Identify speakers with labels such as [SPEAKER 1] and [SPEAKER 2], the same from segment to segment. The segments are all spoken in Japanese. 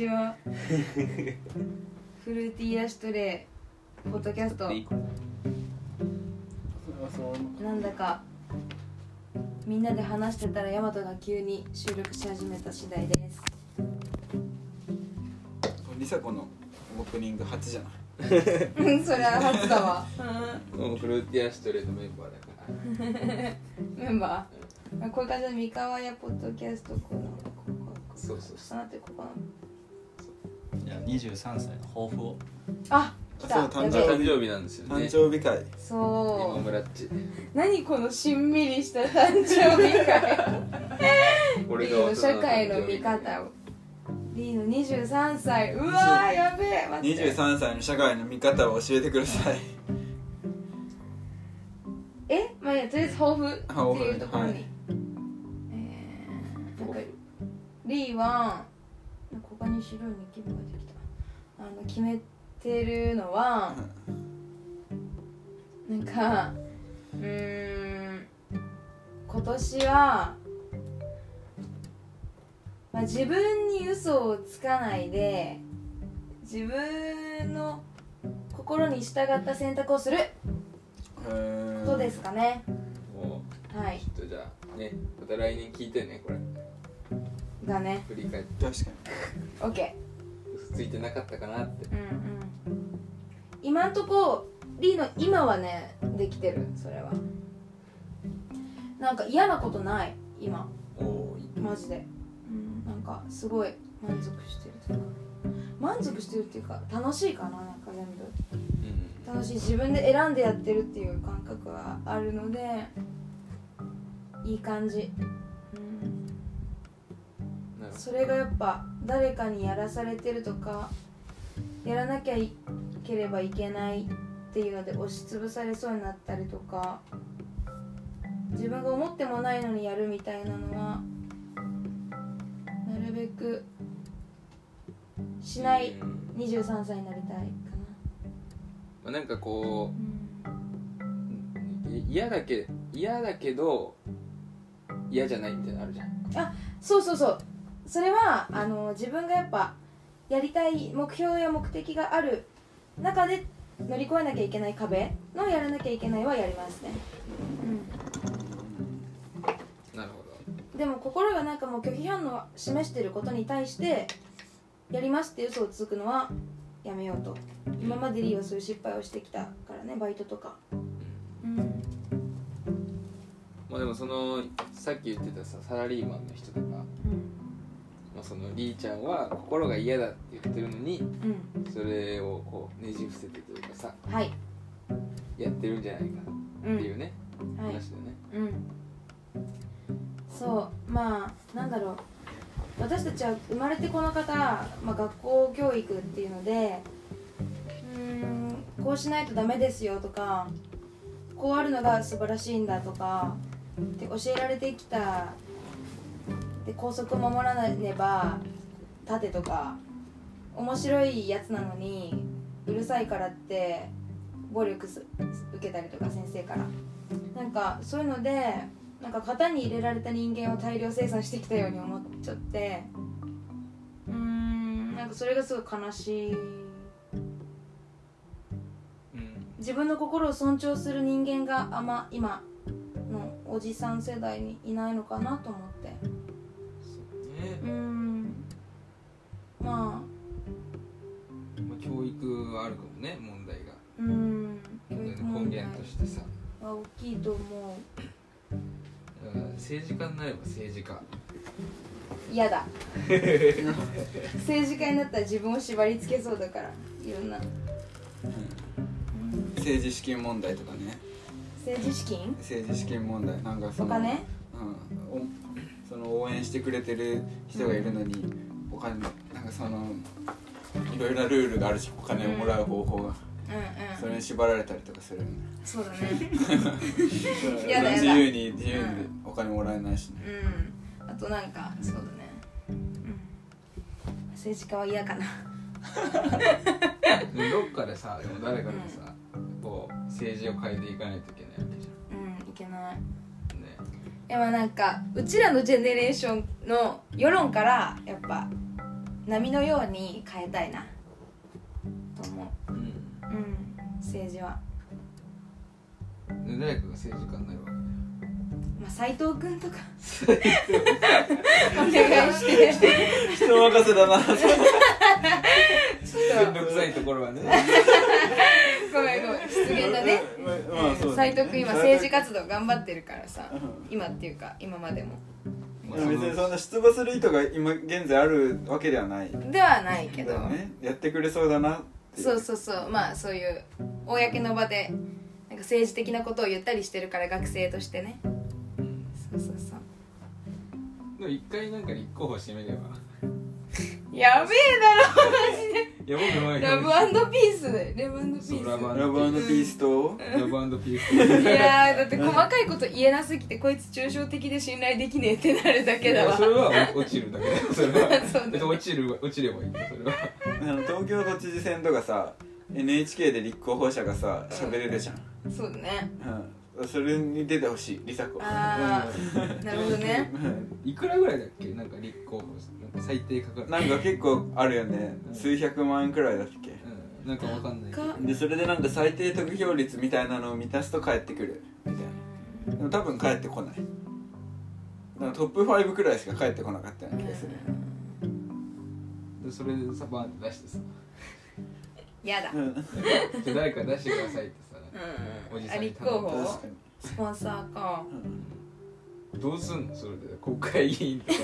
[SPEAKER 1] ちは フルーティーラシュトレイポッドキャスト。なんだかみんなで話してたらヤマトが急に収録し始めた次第です。
[SPEAKER 2] リサ子のオープニング初じゃない？
[SPEAKER 1] うんそれは初だわ。
[SPEAKER 3] もうフルーティアシュトレートメンバーだから。
[SPEAKER 1] メンバー？こういう感じで三河屋ポッドキャストこのここここ
[SPEAKER 3] そうそうそう。
[SPEAKER 1] あってここな
[SPEAKER 4] 23歳の抱負を。
[SPEAKER 1] あ来た
[SPEAKER 2] そう誕
[SPEAKER 1] やべえ
[SPEAKER 3] 誕生日なんですよね。
[SPEAKER 2] 誕生日会。
[SPEAKER 3] 今
[SPEAKER 1] そう。
[SPEAKER 3] 村っち
[SPEAKER 1] 何このしんみりした誕生日会。
[SPEAKER 3] 俺
[SPEAKER 1] リーの社会の見方をリーの23歳。うわーやべえ。待って。
[SPEAKER 2] 23歳の社会の見方を教えてください。
[SPEAKER 1] えまあいいやとりあえず抱負っていうところに、
[SPEAKER 2] はい。
[SPEAKER 1] えー、なんかリーはここに白いニキビができたあの決めてるのはなんかうーん今年は、まあ、自分に嘘をつかないで自分の心に従った選択をすることですすかね。
[SPEAKER 3] も
[SPEAKER 1] はい。
[SPEAKER 3] ょっとじゃあねまた来年聞いてねこれ。
[SPEAKER 1] だね。
[SPEAKER 3] 振り返って。
[SPEAKER 2] 確か
[SPEAKER 1] OK
[SPEAKER 3] 嘘ついてなかったかなって。
[SPEAKER 1] うんうん。今んとこリーの今はねできてるそれは。なんか嫌なことない？今。マジで、うん、なんかすごい満足してるというか。満足してるっていうか楽しいかななんか全部。
[SPEAKER 3] うん。
[SPEAKER 1] 楽しい。自分で選んでやってるっていう感覚はあるのでいい感じ、うん、それがやっぱ誰かにやらされてるとかやらなきゃいければいけないっていうので押しつぶされそうになったりとか自分が思ってもないのにやるみたいなのはなるべくし
[SPEAKER 3] ど
[SPEAKER 1] ない
[SPEAKER 3] うん
[SPEAKER 1] 23歳になりたいか
[SPEAKER 3] まあ、なんかこ
[SPEAKER 1] な、
[SPEAKER 3] うい嫌だけ嫌だけど嫌じゃないみたいなのあるじゃん。
[SPEAKER 1] そうそうそうそれはあの自分がやっぱやりたい目標や目的がある中で乗り越えなきゃいけない壁のやらなきゃいけないはやりますね、
[SPEAKER 3] なるほ
[SPEAKER 1] うん、でも心がなんかもう拒否反応を示してることに対してやりますって嘘をつくのはやめようと。今までリーはそういう失敗をしてきたからねバイトとか。
[SPEAKER 3] ど、うん。
[SPEAKER 1] うん。
[SPEAKER 3] まあでもそのさっき言ってたさサラリーマンの人とか、まあ、そのリーちゃんは心が嫌だって言ってるのに
[SPEAKER 1] うん、
[SPEAKER 3] それをこうねじ伏せてというかさ
[SPEAKER 1] うん、はい。
[SPEAKER 3] やってるんじゃないか
[SPEAKER 1] うん
[SPEAKER 3] っていうね、
[SPEAKER 1] はい。
[SPEAKER 3] 話だよね。
[SPEAKER 1] うん。そうまあなんだろう。私たちは生まれてこの方、まあ、学校教育っていうのでうーんこうしないとダメですよとかこうあるのが素晴らしいんだとかって教えられてきたで校則を守らなければ盾とか面白いやつなのにうるさいからって暴力す受けたりとか先生から。なんかそういうのでなんか型に入れられた人間を大量生産してきたように思っちゃってうーんなんかそれがすごい悲しい。
[SPEAKER 3] うん。
[SPEAKER 1] 自分の心を尊重する人間があんま今のおじさん世代にいないのかなと思って。
[SPEAKER 3] そうね。
[SPEAKER 1] うーん。まあ。
[SPEAKER 3] まあ、教育はあるかもね問題が。
[SPEAKER 1] うーん教育
[SPEAKER 3] 根源としてさ。
[SPEAKER 1] は大きいと思
[SPEAKER 3] だから政治家になれば政治家。
[SPEAKER 1] う嫌だ。政治家になったら自分を縛り付けそうだからいろんな。
[SPEAKER 2] 政治資金問題とかね。
[SPEAKER 1] 政治資金？
[SPEAKER 2] 政治資金問題。なんかその
[SPEAKER 1] お金？
[SPEAKER 2] うん、おその応援してくれてる人がいるのに、お金なんかそのいろいろなルールがあるしお金をもらう方法が、
[SPEAKER 1] うん。うん
[SPEAKER 2] それに縛られたりとかするんで。
[SPEAKER 1] そうだね。やだやだ。
[SPEAKER 2] 自由に自由にお金もらえないしね、
[SPEAKER 1] うん。あとなんかそうだね。うん。政治家は嫌かな。
[SPEAKER 3] どっかでさでも誰かでさ、こう政治を変えていかないといけないわけじ
[SPEAKER 1] うんいけないでもなんかうちらのジェネレーションの世論からやっぱ波のように変えたいな。と思う。
[SPEAKER 3] うん。
[SPEAKER 1] うん政治は。
[SPEAKER 3] で誰かが政治家になるわけ。
[SPEAKER 1] まあ斎藤君とか。お願いして。
[SPEAKER 2] 人任せだな。
[SPEAKER 1] ちょっ
[SPEAKER 3] 面倒くさいところはね。
[SPEAKER 1] とごめんごめん失言だね。斎藤君今政治活動頑張ってるからさ
[SPEAKER 2] うん。
[SPEAKER 1] 今っていうか今までも。
[SPEAKER 3] まあ
[SPEAKER 2] 別にそんな出馬する意図が今現在あるわけではない。
[SPEAKER 1] ではないけど。
[SPEAKER 2] ね。やってくれそうだなってい
[SPEAKER 1] そうそうそう。まあそういう公の場でなんか政治的なことを言ったりしてるから学生としてね。
[SPEAKER 3] うん
[SPEAKER 1] そうそうそう。
[SPEAKER 3] でも一回なんか立候補してみれば
[SPEAKER 1] やべえだろマジで。
[SPEAKER 3] いや僕も
[SPEAKER 1] ラブピース。でラブピース。
[SPEAKER 3] ラブ
[SPEAKER 2] ラブピースと？
[SPEAKER 3] ラブピース
[SPEAKER 1] いやーだって細かいこと言えなすぎてこいつ抽象的で信頼できねえってなるだけだわ。
[SPEAKER 3] それは落ちるだけだよそれは。落ちる落ちればいいんだよそれは。
[SPEAKER 2] あの東京都知事選とかさ NHK で立候補者がさ喋れるじゃん、
[SPEAKER 1] そうだね。
[SPEAKER 2] うん、それに出てほしい梨紗子。
[SPEAKER 1] ああなるほどね。
[SPEAKER 3] い。くらぐらいだっけ？なんか立候補なんか最低かかる。
[SPEAKER 2] なんか結構あるよね。数百万円くらいだっけ？
[SPEAKER 3] うん。なんかわかんないけど。
[SPEAKER 1] か
[SPEAKER 2] でそれでなんか最低得票率みたいなのを満たすと帰ってくるみたいな。でも多分帰ってこない。なんかトップ5くらいしか帰ってこなかったような気がする。
[SPEAKER 3] でそれでさバーンって出してさ。
[SPEAKER 1] やだ。
[SPEAKER 2] うん。
[SPEAKER 3] じゃあ誰か出してくださいってさ
[SPEAKER 1] うん。
[SPEAKER 3] おじさんに
[SPEAKER 1] あ立候
[SPEAKER 3] 頼む。
[SPEAKER 1] 補
[SPEAKER 2] 確かに
[SPEAKER 1] スポンサーか。
[SPEAKER 3] どうすんの？それで国会議員とか。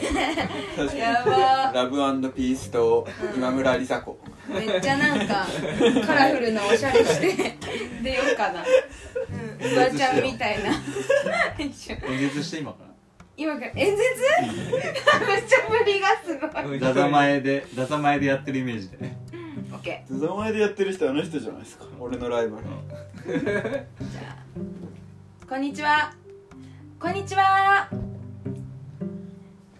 [SPEAKER 2] 確かに。
[SPEAKER 1] やば。
[SPEAKER 2] ラブピースと今村梨紗子。
[SPEAKER 1] めっちゃなんかカラフルなおしゃれして 出ようかな。うん。フワちゃんみたいな。
[SPEAKER 4] 演説して今から。
[SPEAKER 1] 今から？演説？めっちゃ振りがすごい。
[SPEAKER 4] ダザ前でダザ前でやってるイメージで。
[SPEAKER 1] オッケ
[SPEAKER 2] ズザ前でやってる人あの人じゃないですか。俺のライバル。
[SPEAKER 1] ーじゃあこんにちは。こんにちは。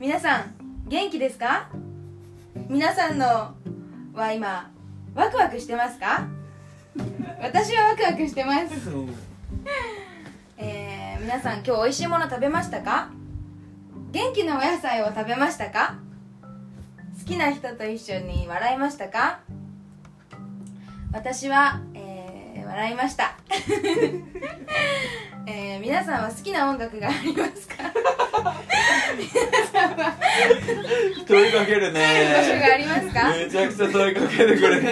[SPEAKER 1] 皆さん元気ですか？皆さんのは今ワクワクしてますか？私はワクワクしてます。えー、皆さん今日美味しいもの食べましたか？元気なお野菜を食べましたか？好きな人と一緒に笑いましたか？私は、えー、笑いました、えー、皆さんは好きな音楽がありますか？皆さんは。
[SPEAKER 2] 問いかける
[SPEAKER 1] 帰る場所が
[SPEAKER 2] ね
[SPEAKER 1] ありますか？
[SPEAKER 2] めちゃくちゃ問いかけてくる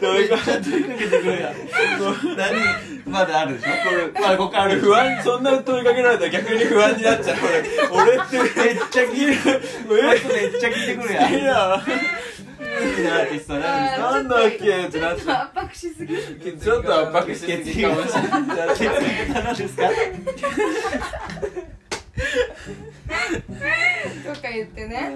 [SPEAKER 2] 問いかけて
[SPEAKER 4] 問いかけてくるや。ん何？まだあるでしょ？これまだここある。
[SPEAKER 2] 不安そんな問いかけられたら逆に不安になっちゃう。俺俺ってめっちゃ聞いて
[SPEAKER 4] めっちゃ聞いてくるやん。
[SPEAKER 2] いや
[SPEAKER 4] 好きなアーティスト
[SPEAKER 2] なんだっけってなっ
[SPEAKER 1] ちょっと圧迫しすぎる。
[SPEAKER 2] ちょっと圧迫しすぎかもしれない。
[SPEAKER 4] 血液型なん。ですか
[SPEAKER 1] とか言ってね、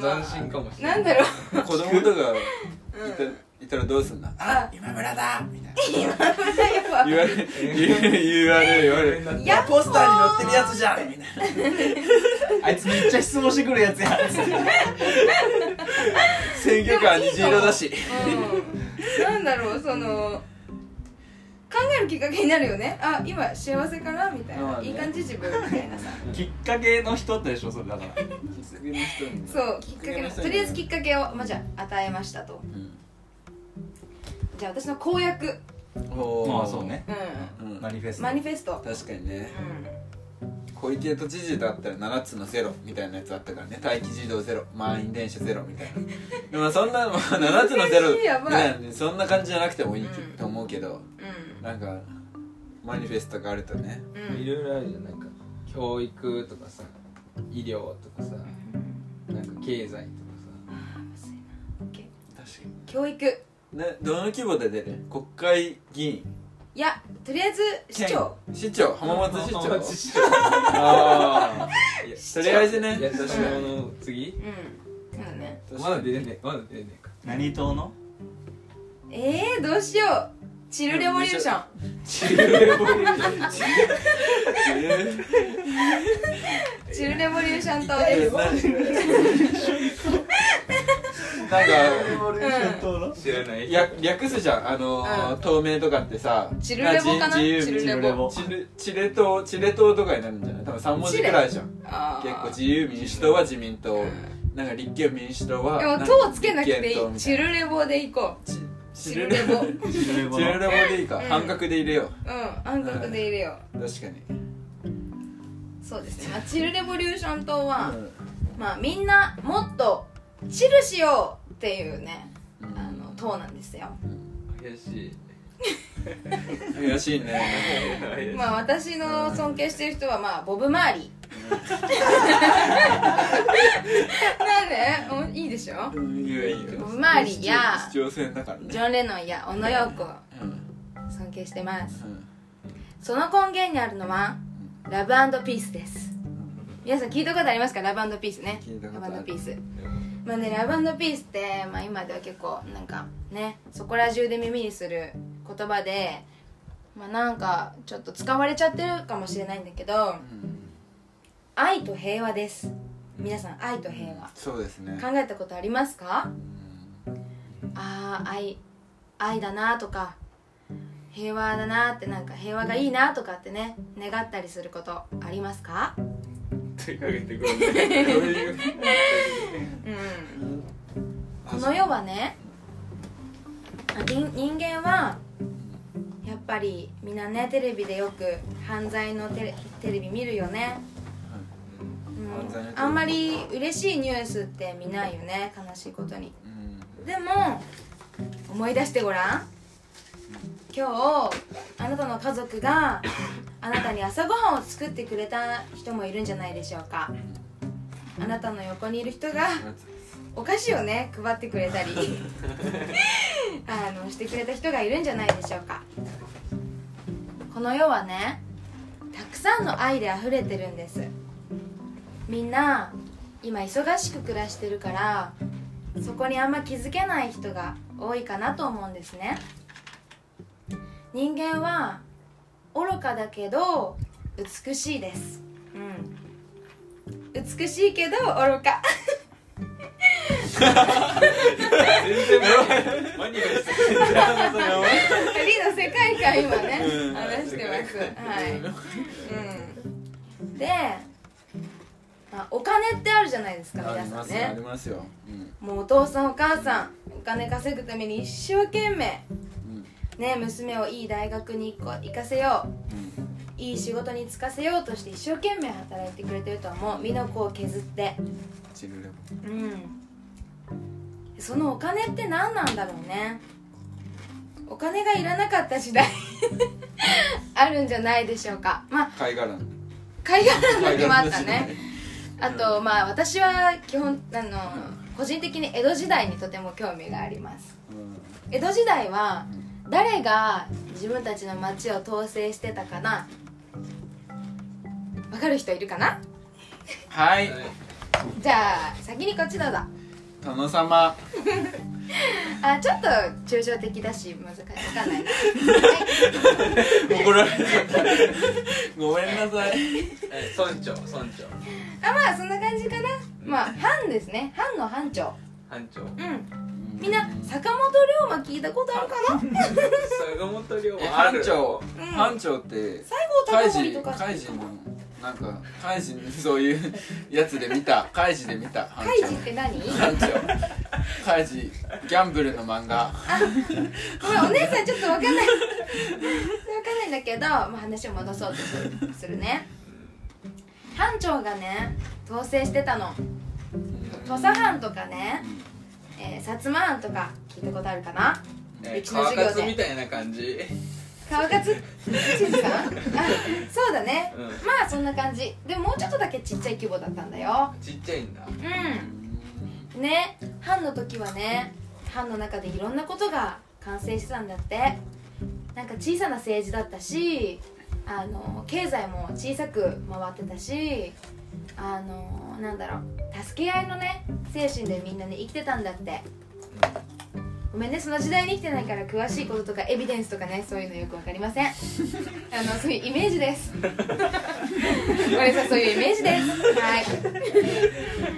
[SPEAKER 3] 斬新かもしれな
[SPEAKER 1] ないんだろう。
[SPEAKER 2] 子供とかいた
[SPEAKER 1] うん
[SPEAKER 2] いたらどうすんだ
[SPEAKER 1] あ
[SPEAKER 2] 今村だ！みたいな。
[SPEAKER 1] 今村やば
[SPEAKER 2] 言われる言われる言われる
[SPEAKER 1] や
[SPEAKER 2] ポスターに載ってるやつじゃん。みたいな。
[SPEAKER 4] あいつめっちゃ質問してくるやつや
[SPEAKER 2] 選挙カー虹色だし。
[SPEAKER 1] うん、なんだろうその考えるきっかけになるよね。あ今幸せかな？みたいな、
[SPEAKER 2] まあね。
[SPEAKER 1] いい感じ自分みたいなさ。
[SPEAKER 4] きっかけの人ってでしょそれだから。
[SPEAKER 1] そうきっかけのとりあえずきっかけを、まあ、じゃあ与えましたと。
[SPEAKER 2] うん
[SPEAKER 1] じゃあ私の公約、
[SPEAKER 2] おー。
[SPEAKER 4] まあそうね。
[SPEAKER 1] う
[SPEAKER 2] うん。
[SPEAKER 4] マニフェス
[SPEAKER 1] ん、
[SPEAKER 4] ト。
[SPEAKER 1] マニフェスト、
[SPEAKER 2] 確かにね。
[SPEAKER 1] う
[SPEAKER 2] 小池都知事だったら7つのゼロみたいなやつあったからね。待機児童ゼロ。満員電車ゼロみたいな。でもそんな、まあ、7つのゼロ。
[SPEAKER 1] やばい
[SPEAKER 2] ねそんな感じじゃなくてもいい
[SPEAKER 1] うん。
[SPEAKER 2] と思うけど。
[SPEAKER 1] ん。
[SPEAKER 2] なんかマニフェストがあるとね。
[SPEAKER 1] うん。うん
[SPEAKER 3] いろいろあるじゃん。なんか教育とかさ医療とかさなんか経済とか
[SPEAKER 1] オッケー
[SPEAKER 2] 確か
[SPEAKER 1] 教育
[SPEAKER 2] にねどの規模で出る？国会議員。
[SPEAKER 1] いやとりあえず市長。
[SPEAKER 2] 市長？浜松市長？
[SPEAKER 3] 市長。
[SPEAKER 2] ああ
[SPEAKER 3] いや
[SPEAKER 2] とりあえずね。
[SPEAKER 3] やったしもの次？
[SPEAKER 1] うん。そうだね。
[SPEAKER 3] まだ出れねえまだ出れねえか。
[SPEAKER 4] 何党の？
[SPEAKER 1] えー、どうしよう。チルレボリューション。チルレボリューション。党です
[SPEAKER 2] か
[SPEAKER 4] レボリューション党の
[SPEAKER 3] 知らない。
[SPEAKER 2] や略すじゃん。あのー
[SPEAKER 1] うん。
[SPEAKER 2] 透明とかってさ
[SPEAKER 1] チルレボかな？
[SPEAKER 2] 自由
[SPEAKER 1] チルレボ。
[SPEAKER 4] チル
[SPEAKER 2] チレ党チレ党とかになるんじゃない？多分3文字くらいじゃん。
[SPEAKER 1] あー。
[SPEAKER 2] 結構自由民主党は自民党。なんか立憲民主党は
[SPEAKER 1] でも「
[SPEAKER 2] んか
[SPEAKER 1] と」をつけなくていい。チルレボでいこう。
[SPEAKER 2] チ
[SPEAKER 1] チルレボ。うん
[SPEAKER 4] チルレボの。
[SPEAKER 2] チルレボでいいか、
[SPEAKER 1] うん。
[SPEAKER 2] 半角で入れよ
[SPEAKER 1] 暗角で入れよ
[SPEAKER 2] う。確かに、
[SPEAKER 1] うそうですね、まあ、チルレボリューション党は、
[SPEAKER 2] うん。
[SPEAKER 1] まあみんなもっとチルしようっていうねあの党なんですよ。
[SPEAKER 3] 怪しい。
[SPEAKER 2] 怪しいね。
[SPEAKER 3] 怪しい。
[SPEAKER 1] まあ私の尊敬してる人はまあボブ・マーリー。なんで？おいいでしょ？
[SPEAKER 2] うんいいよいいよ。
[SPEAKER 1] ボブ・マーリーや
[SPEAKER 2] ね。
[SPEAKER 1] ジョン・レノンや小野洋子
[SPEAKER 2] うん。
[SPEAKER 1] 尊敬してます。
[SPEAKER 2] うん。
[SPEAKER 1] その根源にあるのはラブピースです。皆さん聞いたことありますか？ラブピースね。
[SPEAKER 2] 聞いたことある。
[SPEAKER 1] ラブピースまあねラブピースって、まあ、今では結構なんかねそこら中で耳にする言葉でまあなんかちょっと使われちゃってるかもしれないんだけど
[SPEAKER 2] うん。
[SPEAKER 1] 愛と平和です。皆さん愛と平和。
[SPEAKER 2] そうですね。
[SPEAKER 1] 考えたことありますか？
[SPEAKER 2] うん。
[SPEAKER 1] ああ愛愛だなとか平和だなってなんか平和がいいなとかってね願ったりすることありますか？
[SPEAKER 3] 問いかけてくるう
[SPEAKER 1] ん。この世はね人人間はやっぱりみんなねテレビでよく犯罪のテレテレビ見るよね、うん、あんまり嬉しいニュースって見ないよね悲しいことに。
[SPEAKER 2] うん。
[SPEAKER 1] でも思い出してごらん今日あなたの家族があなたに朝ごはんを作ってくれた人もいるんじゃないでしょうか。あなたの横にいる人がお菓子をね配ってくれたり あのしてくれた人がいるんじゃないでしょうか。この世はねたくさんの愛で溢れてるんです。みんな今忙しく暮らしてるからそこにあんま気づけない人が多いかなと思うんですね人間は愚かだけど美しいです。うん。美しいけど愚か。
[SPEAKER 3] 全然マニアにしてる
[SPEAKER 1] リの世界観今ね
[SPEAKER 2] うん
[SPEAKER 1] 話してます。はい、うん、で、まあ、お金ってあるじゃないですか
[SPEAKER 2] あ
[SPEAKER 1] 皆さん
[SPEAKER 2] りますよあり
[SPEAKER 1] ね
[SPEAKER 2] ますよ。うん。
[SPEAKER 1] もうお父さんお母さんお金稼ぐために一生懸命
[SPEAKER 2] うん
[SPEAKER 1] ね娘をいい大学に行かせよう。
[SPEAKER 2] うん。
[SPEAKER 1] いい仕事に就かせようとして一生懸命働いてくれてると思う。身の子を削って。うん。そのお金って何なんだろうね。お金がいらなかった時代。あるんじゃないでしょうか。まあ
[SPEAKER 2] 貝殻。の
[SPEAKER 1] 海外の時もあったね。
[SPEAKER 2] 貝
[SPEAKER 1] あとまあ私は基本あの個人的に江戸時代にとても興味があります。
[SPEAKER 2] うん。
[SPEAKER 1] 江戸時代は誰が自分たちの町を統制してたかな？わかる人いるかな？
[SPEAKER 2] はい。
[SPEAKER 1] じゃあ先にこっちどうぞ。
[SPEAKER 2] 殿様。
[SPEAKER 1] あちょっと抽象的だし難しい。わかんないな、はい、
[SPEAKER 2] 怒られちゃった。ごめんなさい。
[SPEAKER 3] え村長村長。
[SPEAKER 1] あまあそんな感じかな。まあ藩ですね。藩の藩長。
[SPEAKER 3] 班長。
[SPEAKER 1] うんみんな坂本龍馬聞いたことあるかな？
[SPEAKER 3] 坂本龍
[SPEAKER 2] え
[SPEAKER 3] 馬
[SPEAKER 2] 班長。
[SPEAKER 1] うん。
[SPEAKER 2] 班長って
[SPEAKER 1] 西郷隆盛とか
[SPEAKER 2] カイジのなんかカイジのそういうやつで見た。カイジで見た班
[SPEAKER 1] カイジって何？
[SPEAKER 2] 長班長。カイジギャンブルの漫画。
[SPEAKER 1] ごめんお姉さんちょっとわかんない。わかんないんだけど、まあ、話を戻そうとするするね。班長がね統制してたの。土佐藩とかね、えー、薩摩藩とか聞いたことあるかな？
[SPEAKER 3] え
[SPEAKER 1] 歴史の
[SPEAKER 3] 川
[SPEAKER 1] 授業で。
[SPEAKER 3] 勝みたいな感じ。
[SPEAKER 1] 川勝？千さんあそうだね、
[SPEAKER 3] うん。
[SPEAKER 1] まあそんな感じ。でももうちょっとだけちっちゃい規模だったんだよ。
[SPEAKER 3] ちっちゃいんだ。
[SPEAKER 1] うん。ね藩の時はね藩の中でいろんなことが完成してたんだって。なんか小さな政治だったしあの経済も小さく回ってたしあのなんだろう助け合いのね精神でみんなね生きてたんだって。ごめんねその時代に生きてないから詳しいこととかエビデンスとかねそういうのよくわかりません。あのそういうイメージです。俺さんそういうイメージです。はい。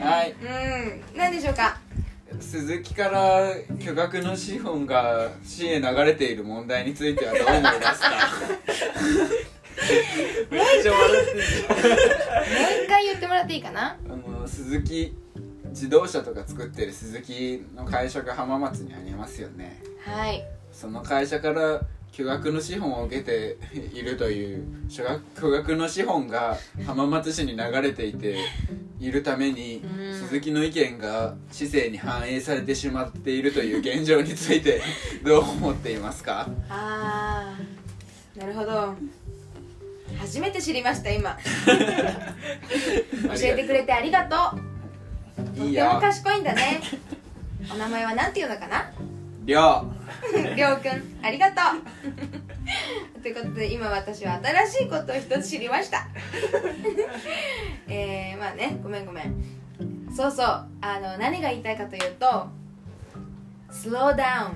[SPEAKER 2] はい。
[SPEAKER 1] うん何でしょうか？
[SPEAKER 2] 鈴木から巨額の資本が市へ流れている問題についてはどう思いますか？
[SPEAKER 3] めっちゃ笑ってんじ
[SPEAKER 1] もう一回言ってもらっていいかな？
[SPEAKER 2] 鈴木自動車とか作ってる鈴木の会社が浜松にありますよね。
[SPEAKER 1] はい。
[SPEAKER 2] その会社から巨額の資本を受けているという巨額の資本が浜松市に流れていて いるために
[SPEAKER 1] うん。
[SPEAKER 2] 鈴木の意見が市政に反映されてしまっているという現状についてどう思っていますか？
[SPEAKER 1] あーなるほど初めて知りました今。教えてくれてありがとう。とっても賢いんだね。お名前はなんていうのかな？
[SPEAKER 2] りょ
[SPEAKER 1] りょうくん。ありがとう。ということで今私は新しいことを一つ知りました。えー、まあねごめんごめん。そうそう。あの何が言いたいかというと slow down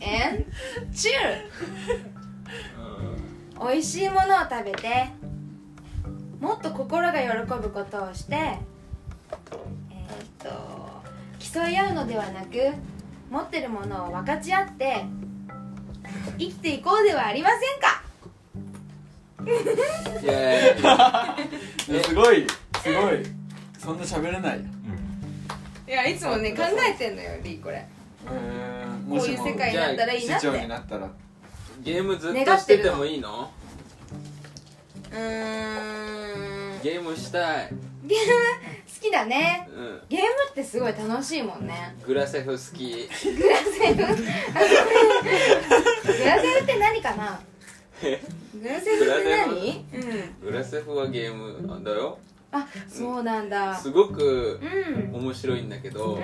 [SPEAKER 1] and chill 美味しいものを食べてもっと心が喜ぶことをしてえーっと競い合うのではなく持ってるものを分かち合って生きていこうではありませんか？
[SPEAKER 2] すごい。すごい。そんな喋れない。よ
[SPEAKER 1] いやいつもね考えてんのよリーこれ。
[SPEAKER 2] うん
[SPEAKER 1] こういう世界になったらいいなって。
[SPEAKER 2] 市長になったら
[SPEAKER 3] ゲームずっとしててもいいの？
[SPEAKER 1] うーん。
[SPEAKER 3] ゲームしたい。
[SPEAKER 1] ゲーム好きだね。
[SPEAKER 3] うん。
[SPEAKER 1] ゲームってすごい楽しいもんね。
[SPEAKER 3] グラセフ好き。
[SPEAKER 1] グラセフ？グラセフって何かな？グラセフって何？うん。
[SPEAKER 3] グラセフはゲームだよ。
[SPEAKER 1] あそうなんだ。
[SPEAKER 3] すごく
[SPEAKER 1] うん。
[SPEAKER 3] 面白いんだけど
[SPEAKER 1] うん。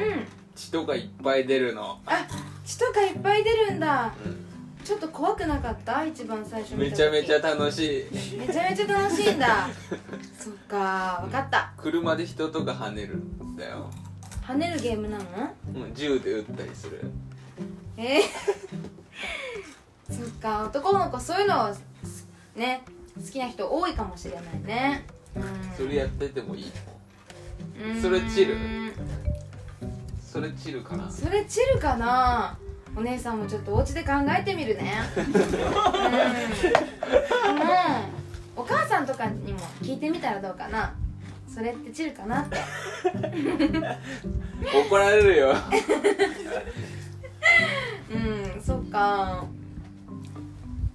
[SPEAKER 3] 血とかいっぱい出るの、
[SPEAKER 1] あ血とかいっぱい出るんだ。
[SPEAKER 3] うん
[SPEAKER 1] ちょっと怖くなかった？一番最初
[SPEAKER 3] めちゃめちゃ楽しい。
[SPEAKER 1] めちゃめちゃ楽しいんだ。そっか分かった。
[SPEAKER 3] 車で人とか跳ねるんだよ、
[SPEAKER 1] 跳ねるゲームなの？
[SPEAKER 3] うん、銃で撃ったりする。
[SPEAKER 1] えー、そっか男の子そういうのね好きな人多いかもしれないね。うん。
[SPEAKER 3] それやっててもいい
[SPEAKER 1] うん。
[SPEAKER 3] それチル？それチルかな？
[SPEAKER 1] それチルかな？お姉さんもちょっとお家で考えてみるね。うん、うん、お母さんとかにも聞いてみたらどうかな。それってチルかなって。
[SPEAKER 3] 怒られるよ。
[SPEAKER 1] うんそっか。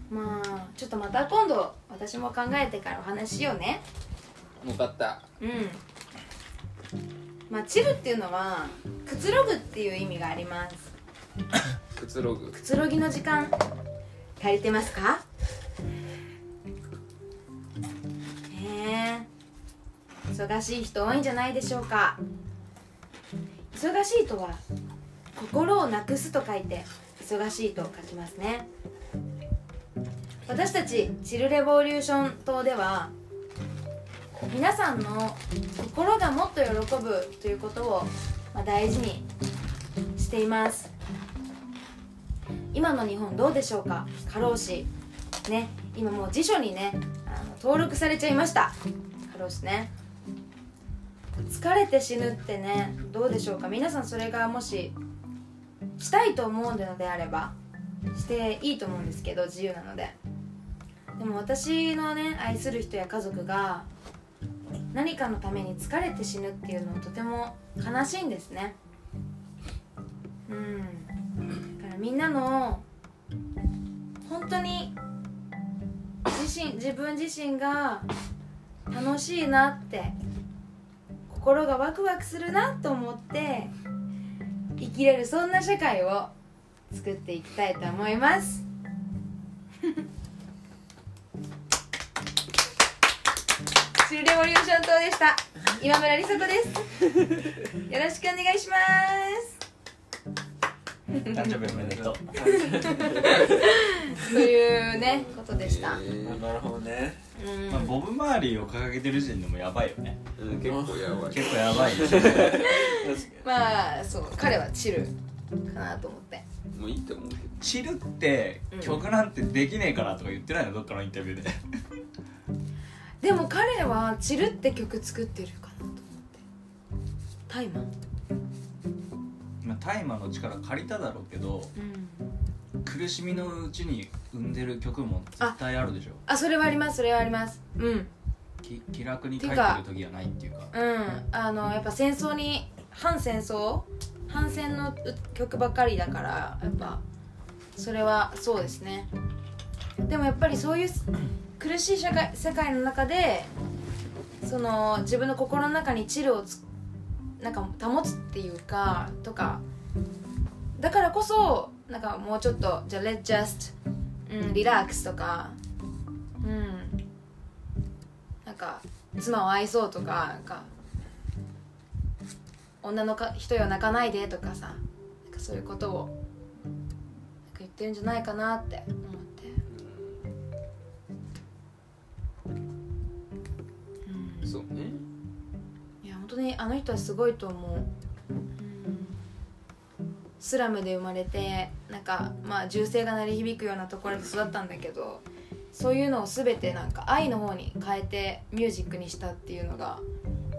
[SPEAKER 1] まあちょっとまた今度私も考えてからお話ししようね。
[SPEAKER 3] 分かった。
[SPEAKER 1] うん。まあチルっていうのはくつろぐっていう意味があります
[SPEAKER 3] くつろぐ。
[SPEAKER 1] くつろぎの時間足りてますか？ねえ。忙しい人多いんじゃないでしょうか。忙しいとは心をなくすと書いて忙しいと書きますね。私たちチルレボリューション党では皆さんの心がもっと喜ぶということを、大事にしています。今の日本どうでしょうか？過労死。ね。今もう辞書にねあの登録されちゃいました。過労死ね。疲れて死ぬってねどうでしょうか？皆さんそれがもししたいと思うのであればしていいと思うんですけど自由なので。でも私のね愛する人や家族が何かのために疲れて死ぬっていうのはとても悲しいんですね。うん。みんなの本当に自身自分自身が楽しいなって心がワクワクするなと思って生きれるそんな社会を作っていきたいと思います。シュレボリューション党でした。今村梨紗子です。よろしくお願いします。
[SPEAKER 4] 誕生日おめでとう。
[SPEAKER 1] というねことでした、
[SPEAKER 3] えー
[SPEAKER 2] なるほどね
[SPEAKER 1] うん。
[SPEAKER 4] まあボブ・マーリーを掲げてる時点でもやばいよね。
[SPEAKER 3] うん結構やばい。
[SPEAKER 4] 結構やばいでしょ
[SPEAKER 1] まあそう彼はチルかなと思って。
[SPEAKER 3] もういいと思うけど。
[SPEAKER 4] チルって曲なんてできねえかなとか言ってないの？どっかのインタビューで。
[SPEAKER 1] でも彼はチルって曲作ってるかなと思って。タイマン
[SPEAKER 4] 大麻の力借りただろうけど
[SPEAKER 1] うん。
[SPEAKER 4] 苦しみのうちに生んでる曲も絶対あるでしょ。
[SPEAKER 1] あそれはありますそれはあります。うん。
[SPEAKER 4] き気楽に書いてる時はないっていうか。
[SPEAKER 1] うん。あのやっぱ戦争に反戦争？反戦の曲ばっかりだからやっぱそれはそうですね。でもやっぱりそういう 苦しい社会世界の中でその自分の心の中にチルをつなんか保つっていうかとかだからこそなんかもうちょっとじゃあ Let's just、うん、リラックスとかうん。なんか妻を愛そうとかなんか女のか人よ泣かないでとかさなんかそういうことをなんか言ってるんじゃないかなって思って、うん、
[SPEAKER 3] そうね
[SPEAKER 1] 当にあの人はすごいと思う、うん、スラムで生まれてなんかまあ銃声が鳴り響くようなところで育ったんだけどそういうのを全てなんか愛の方に変えてミュージックにしたっていうのが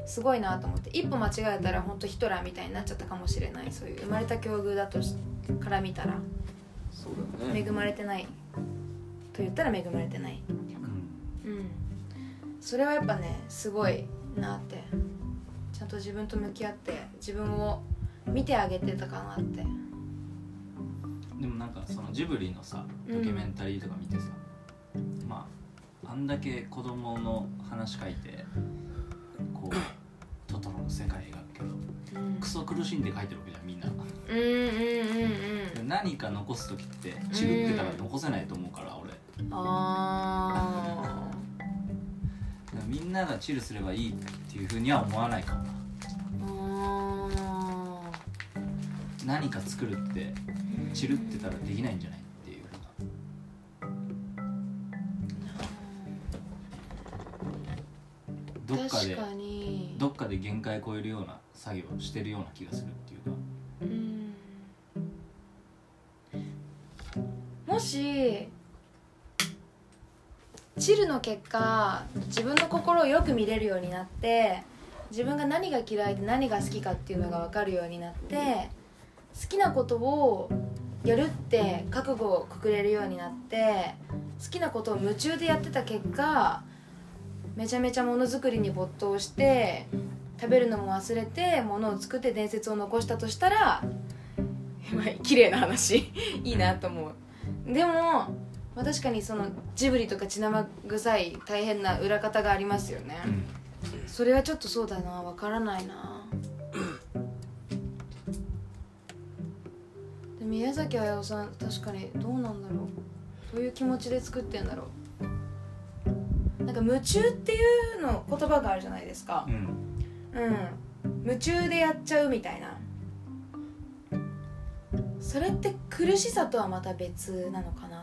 [SPEAKER 1] すごいなと思って。一歩間違えたら本当ヒトラーみたいになっちゃったかもしれない。そういう生まれた境遇だとしから見たら。恵まれてない。と言ったら恵まれてない。
[SPEAKER 4] うん。
[SPEAKER 1] うん。それはやっぱねすごいなってちゃんと自分と向き合って自分を見てあげてたかなって。
[SPEAKER 4] でもなんかそのジブリのさ
[SPEAKER 1] うん。
[SPEAKER 4] ドキュメンタリーとか見てさ、まああんだけ子供の話書いてこう トトロの世界描くけど
[SPEAKER 1] うん。
[SPEAKER 4] クソ苦しんで書いてるわけじゃんみんな。
[SPEAKER 1] うんうんうんうん
[SPEAKER 4] 何か残す時ってチルってたら残せないと思うから俺。
[SPEAKER 1] あ
[SPEAKER 4] だからみんながチルすればいいっていうふうには思わないかもな。何か作るって
[SPEAKER 1] ー
[SPEAKER 4] チルってたらできないんじゃないっていうどっかでどっかで限界超えるような作業をしてるような気がするっていうか。
[SPEAKER 1] うん。もしチルの結果自分の心をよく見れるようになって自分が何が嫌いで何が好きかっていうのが分かるようになって好きなことをやるって覚悟をくくれるようになって好きなことを夢中でやってた結果めちゃめちゃものづくりに没頭して食べるのも忘れてものを作って伝説を残したとしたら まあ綺麗な話。いいなと思う。でも、まあ、確かにそのジブリとか血生臭い大変な裏方がありますよね、それはちょっとそうだなわからないな。で宮崎駿さん確かにどうなんだろう。どういう気持ちで作ってんだろう。なんか夢中っていうの言葉があるじゃないですか。
[SPEAKER 4] うん。
[SPEAKER 1] うん。夢中でやっちゃうみたいな。それって苦しさとはまた別なのかな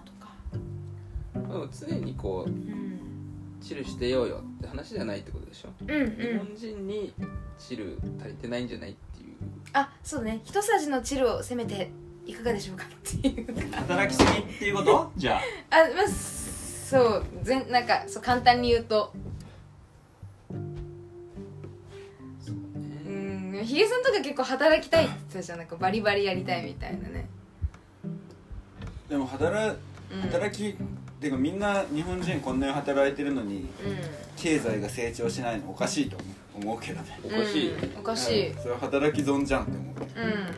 [SPEAKER 3] でも常にこう
[SPEAKER 1] うん
[SPEAKER 3] チルしてようよって話じゃないってことでしょ、
[SPEAKER 1] うんうん。
[SPEAKER 3] 日本人にチル足りてないんじゃないっていう。
[SPEAKER 1] あそうね。一さじのチルを攻めていかがでしょうか。っていうか。
[SPEAKER 4] 働きすぎっていうこと？じゃあ。
[SPEAKER 1] あまあそう。全なんかそう簡単に言うと。うん。ヒゲさんとか結構働きたいって言ってたじゃん。なんかバリバリやりたいみたいなね。
[SPEAKER 2] でも働
[SPEAKER 1] うん。
[SPEAKER 2] 働きてかみんな日本人こんなに働いてるのに
[SPEAKER 1] う
[SPEAKER 2] 経済が成長しないのおかしいと思うけどね。
[SPEAKER 3] お
[SPEAKER 1] ん
[SPEAKER 3] かしい。よ、
[SPEAKER 1] うん。おかしい。
[SPEAKER 2] うん。それは働き損じゃんって思う。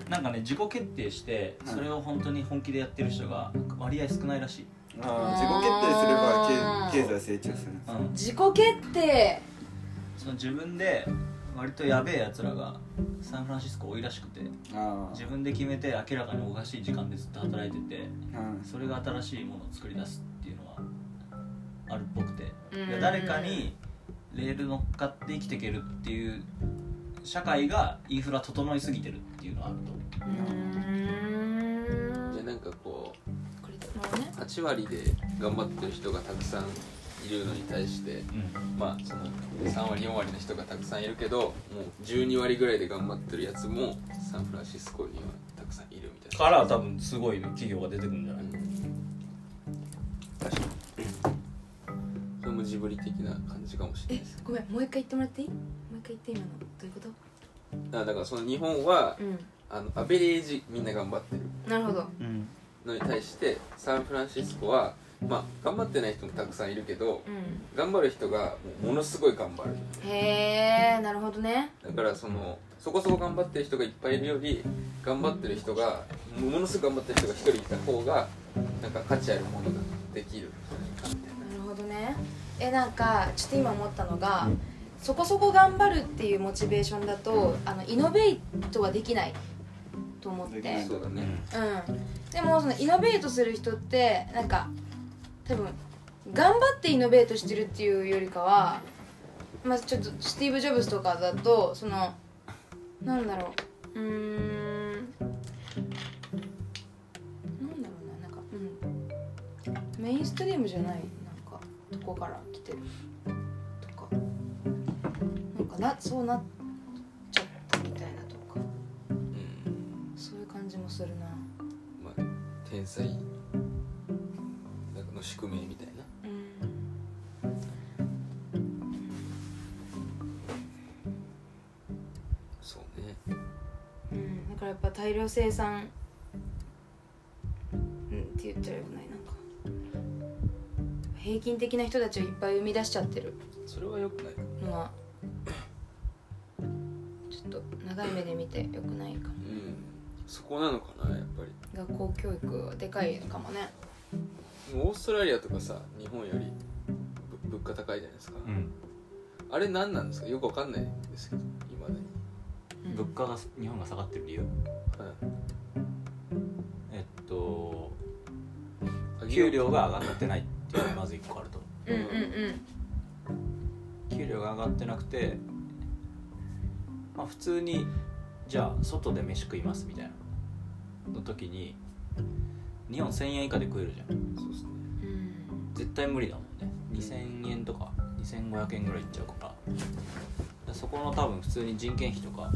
[SPEAKER 1] うん。
[SPEAKER 4] なんかね自己決定してそれを本当に本気でやってる人が割合少ないらしい、
[SPEAKER 2] あー自己決定すれば経経済成長する
[SPEAKER 4] うん、
[SPEAKER 1] 自己決定。
[SPEAKER 4] その自分で割とやべえやつらがサンフランシスコ多いらしくて
[SPEAKER 2] あ
[SPEAKER 4] 自分で決めて明らかにおかしい時間でずっと働いてて
[SPEAKER 2] あうん。
[SPEAKER 4] それが新しいものを作り出すあるっぽくて。
[SPEAKER 1] うん。
[SPEAKER 4] 誰かにレール乗っかって生きていけるっていう社会がインフラ整いすぎてるっていうのはあると
[SPEAKER 1] う。ーん。
[SPEAKER 3] じゃあなんかこ
[SPEAKER 1] これもうね
[SPEAKER 3] う8割で頑張ってる人がたくさんいるのに対してまあその3割4割の人がたくさんいるけどもう12割ぐらいで頑張ってるやつもサンフランシスコにはたくさんいるみたいな。
[SPEAKER 4] から多分すごい企業が出てくるんじゃない？
[SPEAKER 3] ジブリ的な感じかもしれ
[SPEAKER 1] え
[SPEAKER 3] ないです
[SPEAKER 1] ごめんもう一回言ってもらっていい？もう一回言って今のどういうこと？
[SPEAKER 3] あだからその日本は
[SPEAKER 1] うん。
[SPEAKER 3] あのアベレージみんな頑張ってる。
[SPEAKER 1] なるほど。
[SPEAKER 4] うん
[SPEAKER 3] のに対してサンフランシスコはまあ頑張ってない人もたくさんいるけど
[SPEAKER 1] う
[SPEAKER 3] 頑張る人がもうものすごい頑張る。
[SPEAKER 1] んへえなるほどね。
[SPEAKER 3] だからそのそこそこ頑張ってる人がいっぱいいるより頑張ってる人がものすごく頑張ってる人が一人いた方がなんか価値あるものができる。んじゃないかみたいな
[SPEAKER 1] なるほどねえなんかちょっと今思ったのがそこそこ頑張るっていうモチベーションだとあのイノベートはできないと思って。
[SPEAKER 3] そうだね、
[SPEAKER 1] うん。でもそのイノベートする人ってなんか多分頑張ってイノベートしてるっていうよりかはまあちょっとスティーブ・ジョブズとかだとそのなんだろう。うーん。なんだろうななんかうん。メインストリームじゃないとこから来てるとかなんかなそうなっちゃったみたいなとか。
[SPEAKER 3] うん。
[SPEAKER 1] そういう感じもするな。
[SPEAKER 3] まあ天才なんかの宿命みたいな。
[SPEAKER 1] うん
[SPEAKER 3] そうね。
[SPEAKER 1] うん、だからやっぱ大量生産うんって言ったらよくないな平均的な人たちをいっぱい生み出しちゃってる。
[SPEAKER 3] それはよくない。
[SPEAKER 1] のは ちょっと長い目で見てよくないかも。
[SPEAKER 3] うん。そこなのかなやっぱり。
[SPEAKER 1] 学校教育はでかいかもね。
[SPEAKER 3] オーストラリアとかさ日本よりぶ物価高いじゃないですか、
[SPEAKER 4] うん。
[SPEAKER 3] あれ何なんですか？よくわかんないんですけどいまだに、
[SPEAKER 1] うん。
[SPEAKER 4] 物価が日本が下がってる理由？
[SPEAKER 3] はい。
[SPEAKER 4] えっと
[SPEAKER 3] あ
[SPEAKER 4] 給料が上がってないっていうのがまず一個あると。思
[SPEAKER 1] うんうんうん。
[SPEAKER 4] う給料が上がってなくてまあ普通にじゃあ外で飯食いますみたいなの時に日本1000円以下で食えるじゃん。
[SPEAKER 3] そうですね。
[SPEAKER 1] うん
[SPEAKER 4] 絶対無理だもんね。2000円とか2500円ぐらいいっちゃうから。でそこの多分普通に人件費とか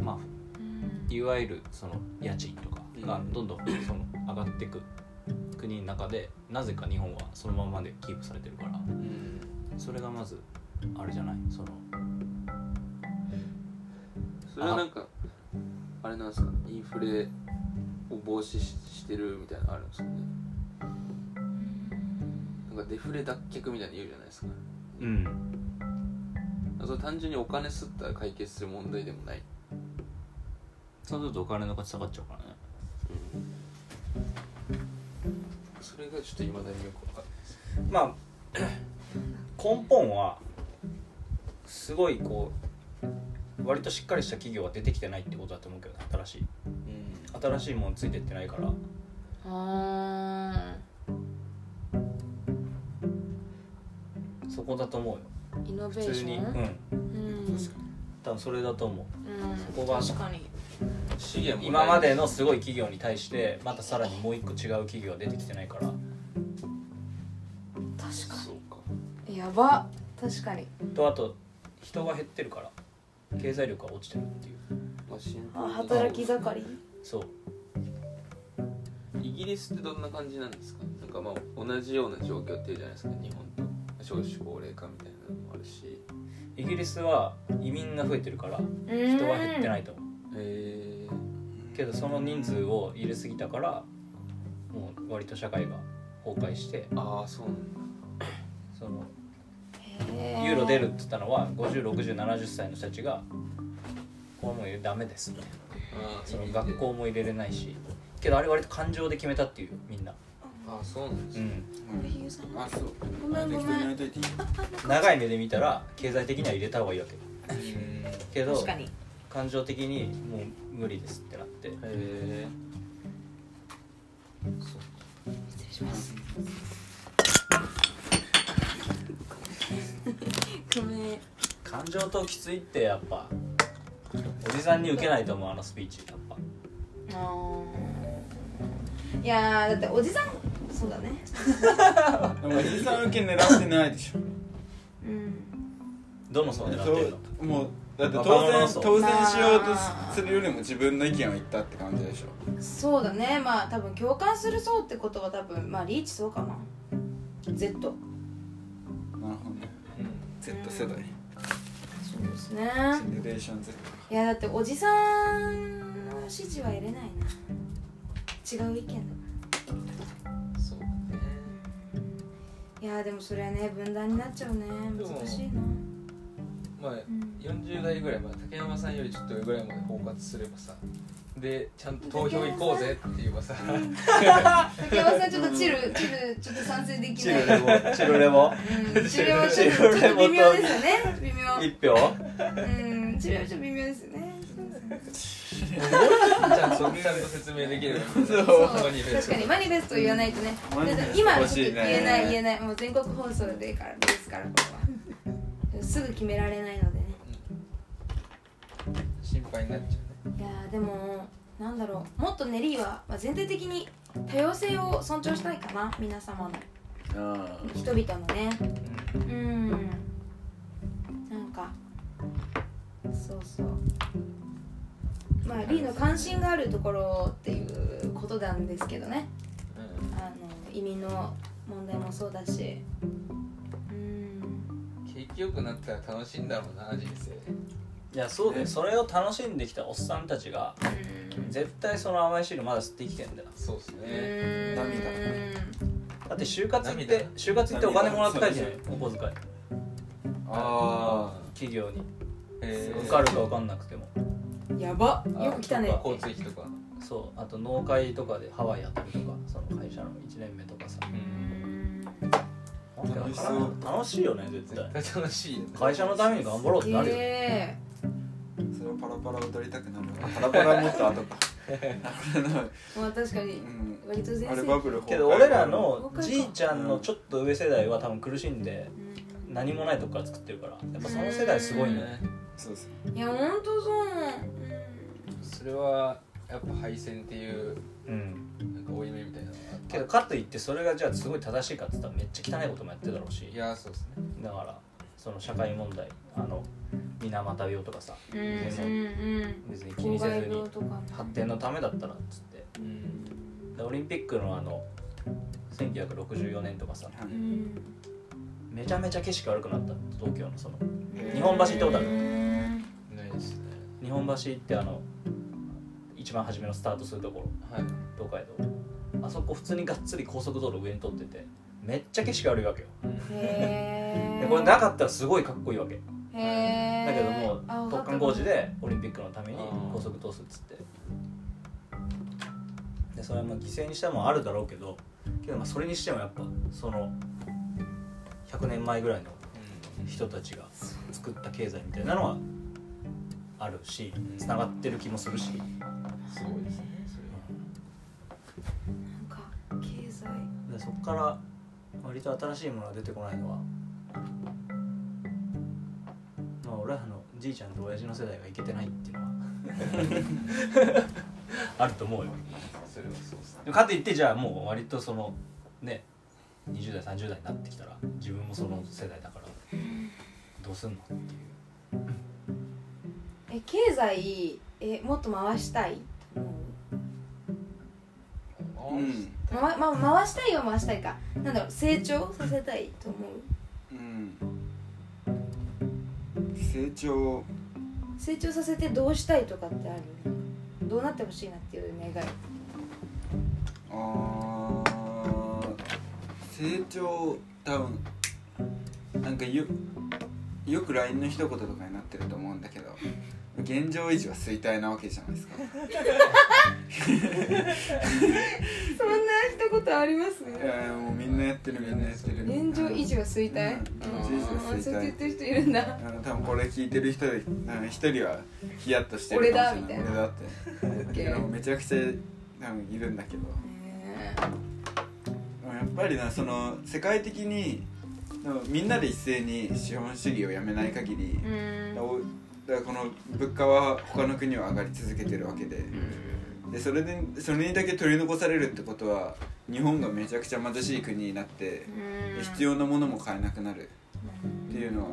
[SPEAKER 4] まあ
[SPEAKER 1] うん。
[SPEAKER 4] いわゆるその家賃とかが
[SPEAKER 3] うん。
[SPEAKER 4] どんどんその上がっていく国の中でなぜか日本はそのままでキープされてるから。
[SPEAKER 3] うん。
[SPEAKER 4] それがまずあれじゃない？その。
[SPEAKER 3] それはなんかあれなんですか？インフレを防止ししてるみたいなのあるんですかね？なんかデフレ脱却みたいに言うじゃないですか。
[SPEAKER 4] うん。
[SPEAKER 3] それ単純にお金吸ったら解決する問題でもない。
[SPEAKER 4] そうするとお金の価値下がっちゃうからね
[SPEAKER 3] それがちょっといまだによくわかんないです。
[SPEAKER 4] まあ 根本はすごいこう割としっかりした企業が出てきてないってことだと思うけどね新しい。新しいものついてってないから。
[SPEAKER 1] あ
[SPEAKER 4] そこだと思うよ。
[SPEAKER 1] ーイノベー
[SPEAKER 4] 普通に。うん。
[SPEAKER 1] ションうん。
[SPEAKER 4] 多分それだと思う。
[SPEAKER 1] うん。
[SPEAKER 4] そこが
[SPEAKER 1] 確かに
[SPEAKER 3] 資源も
[SPEAKER 4] 今までのすごい企業に対してまたさらにもう一個違う企業が出てきてないから。
[SPEAKER 1] 確か
[SPEAKER 3] そうか。
[SPEAKER 1] にやば。確かに。
[SPEAKER 4] とあと人が減ってるから。経済力が落ちてるっていう。
[SPEAKER 3] まあシンプ
[SPEAKER 1] あ
[SPEAKER 3] ルに
[SPEAKER 1] 働き盛り？
[SPEAKER 4] そう。
[SPEAKER 3] イギリスってどんな感じなんですか？なんかまあ同じような状況っていうじゃないですか。日本と少子高齢化みたいなのもあるし。
[SPEAKER 4] イギリスは移民が増えてるから
[SPEAKER 1] 人
[SPEAKER 4] 人は減ってないいと思う。
[SPEAKER 3] へえ
[SPEAKER 4] けどその人数を入れすぎたからもう割と社会が崩壊して
[SPEAKER 3] ああそうなんだ。
[SPEAKER 4] そのユーロ出るって言ったのは506070歳の人たちがこれもうダメです。って
[SPEAKER 3] あー
[SPEAKER 4] その学校も入れれないし。けどあれ割と感情で決めたっていうみんな、
[SPEAKER 3] ああそうなんですね、
[SPEAKER 4] うん、
[SPEAKER 2] あそう。
[SPEAKER 1] ごめんごめん。
[SPEAKER 4] 長い目で見たら経済的には入れた方がいいわけ。けど
[SPEAKER 1] 確かに
[SPEAKER 4] 感情的にもう無理ですってなって。
[SPEAKER 3] へえ
[SPEAKER 1] 失礼します。ごめん。
[SPEAKER 4] 感情ときついってやっぱ。おじさんに受けないと思うあのスピーチ。やっぱ。
[SPEAKER 1] あー。いやーだっておじさんそうだね。
[SPEAKER 2] でもおじさん受け狙ってないでしょ。
[SPEAKER 1] うん。
[SPEAKER 4] どの層狙ってるの？
[SPEAKER 2] もうだって
[SPEAKER 4] 若
[SPEAKER 2] 当
[SPEAKER 4] 者の層
[SPEAKER 2] 選当選しよう。と
[SPEAKER 1] まあ
[SPEAKER 2] するよりも自分の意見を言ったって感じでしょ
[SPEAKER 1] そうだね。まあ多分共感する層ってことは多分まあリーチそうかな。Z
[SPEAKER 2] なるほど。ね Z 世代。
[SPEAKER 1] そうですね。
[SPEAKER 2] ジェネレーション Z
[SPEAKER 1] いやだっておじさんの支持は得れないな。違う意見だ
[SPEAKER 3] そうだね。
[SPEAKER 1] いやーでもそれはね分断になっちゃうね。難しいな
[SPEAKER 3] まあ
[SPEAKER 1] うん
[SPEAKER 3] 40代ぐらいまで竹山さんよりちょっと上ぐらいまで包括すればさでちゃんと投票行こうぜって言えばさ
[SPEAKER 1] 竹山さんちょっとチルチルちょっと賛成できない。
[SPEAKER 4] チルレモチルレモ
[SPEAKER 1] うんチルはちょっとちょっと微妙ですよね微妙。
[SPEAKER 4] 一票。
[SPEAKER 1] うんチルはちょっと微妙ですよね。
[SPEAKER 3] ちゃんとちゃんと説明できればいいんだよ
[SPEAKER 1] そう。
[SPEAKER 3] マニフェスト。
[SPEAKER 1] 確かにマニフェスト言わないとね。今言えない言えない。もう全国放送でからですからこれはすぐ決められないのでね。
[SPEAKER 3] 心配になっちゃうね。
[SPEAKER 1] いやーでもなんだろう。もっとネリーは、まあ、全体的に多様性を尊重したいかな。皆様の。
[SPEAKER 2] あ
[SPEAKER 1] 人々のね。うん。なんか。そうそう。まあリーの関心があるところっていうことなんですけどね。
[SPEAKER 3] うん。
[SPEAKER 1] あの移民の問題もそうだし。うん
[SPEAKER 3] 景気良くなったら楽しいんだろうな人生。
[SPEAKER 4] いやそうだよ。
[SPEAKER 2] ね。
[SPEAKER 4] それを楽しんできたおっさんたちが絶対その甘い汁まだ吸って生きてんだよ
[SPEAKER 3] そうっすね。
[SPEAKER 1] うん。
[SPEAKER 2] 涙。
[SPEAKER 4] だって就活行っ
[SPEAKER 3] 涙。
[SPEAKER 4] て就活行ってお金もらって帰ってない？お小遣い。
[SPEAKER 2] あ
[SPEAKER 4] 企業に。
[SPEAKER 3] えー。
[SPEAKER 4] 受かるか分かんなくても。
[SPEAKER 1] やば。
[SPEAKER 3] あ
[SPEAKER 1] よく来たね。
[SPEAKER 3] 交通費とか。
[SPEAKER 4] そう。あと農会とかでハワイ当たるとかその会社の1年目とかさ。
[SPEAKER 1] うん
[SPEAKER 2] 楽しそう。
[SPEAKER 4] 楽しいよね絶対。
[SPEAKER 3] 絶対楽しいね。
[SPEAKER 4] 会社のために頑張ろうってなるよ
[SPEAKER 1] え。
[SPEAKER 2] それをパラパラ踊りたくなるパラパラもっと後か。
[SPEAKER 1] え まあ確かに
[SPEAKER 2] うん。
[SPEAKER 1] 割と全
[SPEAKER 2] あれ
[SPEAKER 1] 盛
[SPEAKER 2] バブル崩壊
[SPEAKER 4] けど俺らのじいちゃんのちょっと上世代は多分苦しんで
[SPEAKER 1] う
[SPEAKER 4] 何もないとこから作ってるからやっぱその世代すごいね。
[SPEAKER 2] そうです。
[SPEAKER 1] んいや本当そう
[SPEAKER 3] それはやっぱ敗戦っていう
[SPEAKER 4] うん。
[SPEAKER 3] なんか負い目みたいなのがあって
[SPEAKER 4] けどかといってそれがじゃあすごい正しいかって言ったらめっちゃ汚いこともやってるだろうし。
[SPEAKER 3] いやそうですね。
[SPEAKER 4] だからその社会問題あの水俣病とかさ。
[SPEAKER 1] うんうん
[SPEAKER 4] 全然
[SPEAKER 1] うん。
[SPEAKER 4] 別に気にせずに発展のためだったらっつって。
[SPEAKER 3] うん。
[SPEAKER 4] でオリンピックのあの1964年とかさ。
[SPEAKER 2] はい。
[SPEAKER 1] うん
[SPEAKER 4] めちゃめちゃ景色悪くなった東京のその。日本橋行ったことある？
[SPEAKER 1] うん
[SPEAKER 3] ないですね。
[SPEAKER 4] 日本橋ってあの一番初めのスタートするところ。
[SPEAKER 3] はい。
[SPEAKER 4] 東海道。あそこ普通にがっつり高速道路上に通っててめっちゃ景色悪いわけよ。
[SPEAKER 1] へえ
[SPEAKER 4] でこれなかったらすごいかっこいいわけ。
[SPEAKER 1] へえ
[SPEAKER 4] だけども
[SPEAKER 1] あ
[SPEAKER 4] 突貫工事でオリンピックのために高速通すっつって。でそれはまあ犠牲にしたもんあるだろうけどけどまあそれにしてもやっぱその100年前ぐらいの人たちが作った経済みたいなのはあるし
[SPEAKER 3] うん。
[SPEAKER 4] つながってる気もするし、
[SPEAKER 3] すごいですねそれは
[SPEAKER 1] なん。か経済
[SPEAKER 4] でそこから割と新しいものが出てこないのはまあ俺らのじいちゃんと親父の世代がいけてないっていうのはあると思うよ。
[SPEAKER 3] それはそうですね
[SPEAKER 4] かといってじゃあもう割とそのね20代30代になってきたら自分もその世代だからどうすんのっていう。
[SPEAKER 1] え経済えもっと回したい？う
[SPEAKER 2] うん。
[SPEAKER 1] まま回したいは回したいか。なんだろう成長させたいと思う？
[SPEAKER 2] うん。成長。
[SPEAKER 1] 成長させてどうしたいとかってある？どうなってほしいなっていう願い。
[SPEAKER 2] あー成長多分なんかよよく LINE の一言とかになってると思うんだけど現状維持は衰退なわけじゃないですか。
[SPEAKER 1] そんな一言あります？
[SPEAKER 2] いやいやもうみんなやってるみんなやってる。
[SPEAKER 1] 現状維持は衰退？
[SPEAKER 2] うん現状維持は衰退。
[SPEAKER 1] あーそうやって言ってる人いるんだ
[SPEAKER 2] あの多分これ聞いてる人一人はヒヤッとしてるかもしれない。
[SPEAKER 1] 俺だみたいな。
[SPEAKER 2] 俺だって。でもめちゃくちゃ多分いるんだけど。やっぱりなその世界的にみんなで一斉に資本主義をやめない限り、
[SPEAKER 1] えうん。
[SPEAKER 2] おだからこの物価は他の国は上がり続けてるわけで。でそれでそれにだけ取り残されるってことは日本がめちゃくちゃ貧しい国になってで必要なものも買えなくなる。っていうのは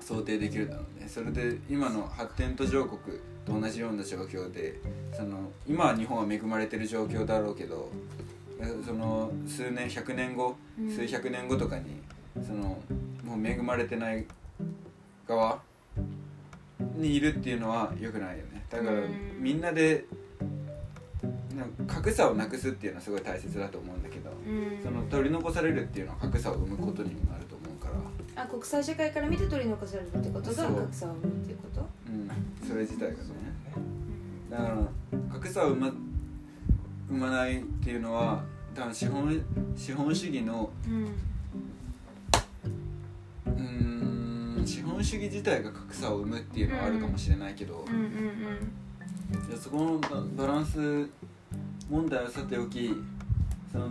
[SPEAKER 2] 想定できるだろうね。それで今の発展途上国と同じような状況でその今は日本は恵まれてる状況だろうけどその数年100年後
[SPEAKER 1] うん。
[SPEAKER 2] 数百年後とかにそのもう恵まれてない側にいるっていうのは良くないよね。だから
[SPEAKER 1] うん。
[SPEAKER 2] みんなでなんか格差をなくすっていうのはすごい大切だと思うんだけど、
[SPEAKER 1] うん。
[SPEAKER 2] その取り残されるっていうのは格差を生むことにもなると思うから、
[SPEAKER 1] あ国際社会から見て取り残されるってことが格差を生むっていうこと？
[SPEAKER 2] うん、それ自体がね。
[SPEAKER 1] うん。
[SPEAKER 2] だから格差を生ま生まないっていうのは多分資本資本主義の
[SPEAKER 1] うん
[SPEAKER 2] 資本主義自体が格差を生むっていうのはあるかもしれないけど、そこのババランス問題はさておきそのう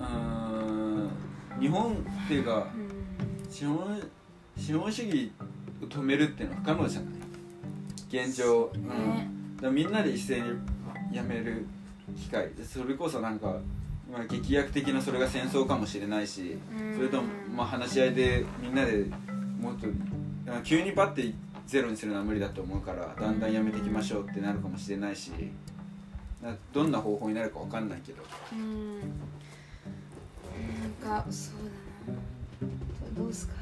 [SPEAKER 2] ーん日本っていうか
[SPEAKER 1] うん。
[SPEAKER 2] 資本資本主義を止めるっていうのは不可能じゃない？現状、うん、だみんなで一斉にやめる機会。それこそなんか、まあ、劇薬的なそれが戦争かもしれないし
[SPEAKER 1] うん。
[SPEAKER 2] それとも、まあ、話し合いでみんなでもっとまあ急にパッてゼロにするのは無理だと思うからだんだんやめていきましょうってなるかもしれないしなどんな方法になるかわかんないけど。
[SPEAKER 1] うん。なんかそうだな。どうすか。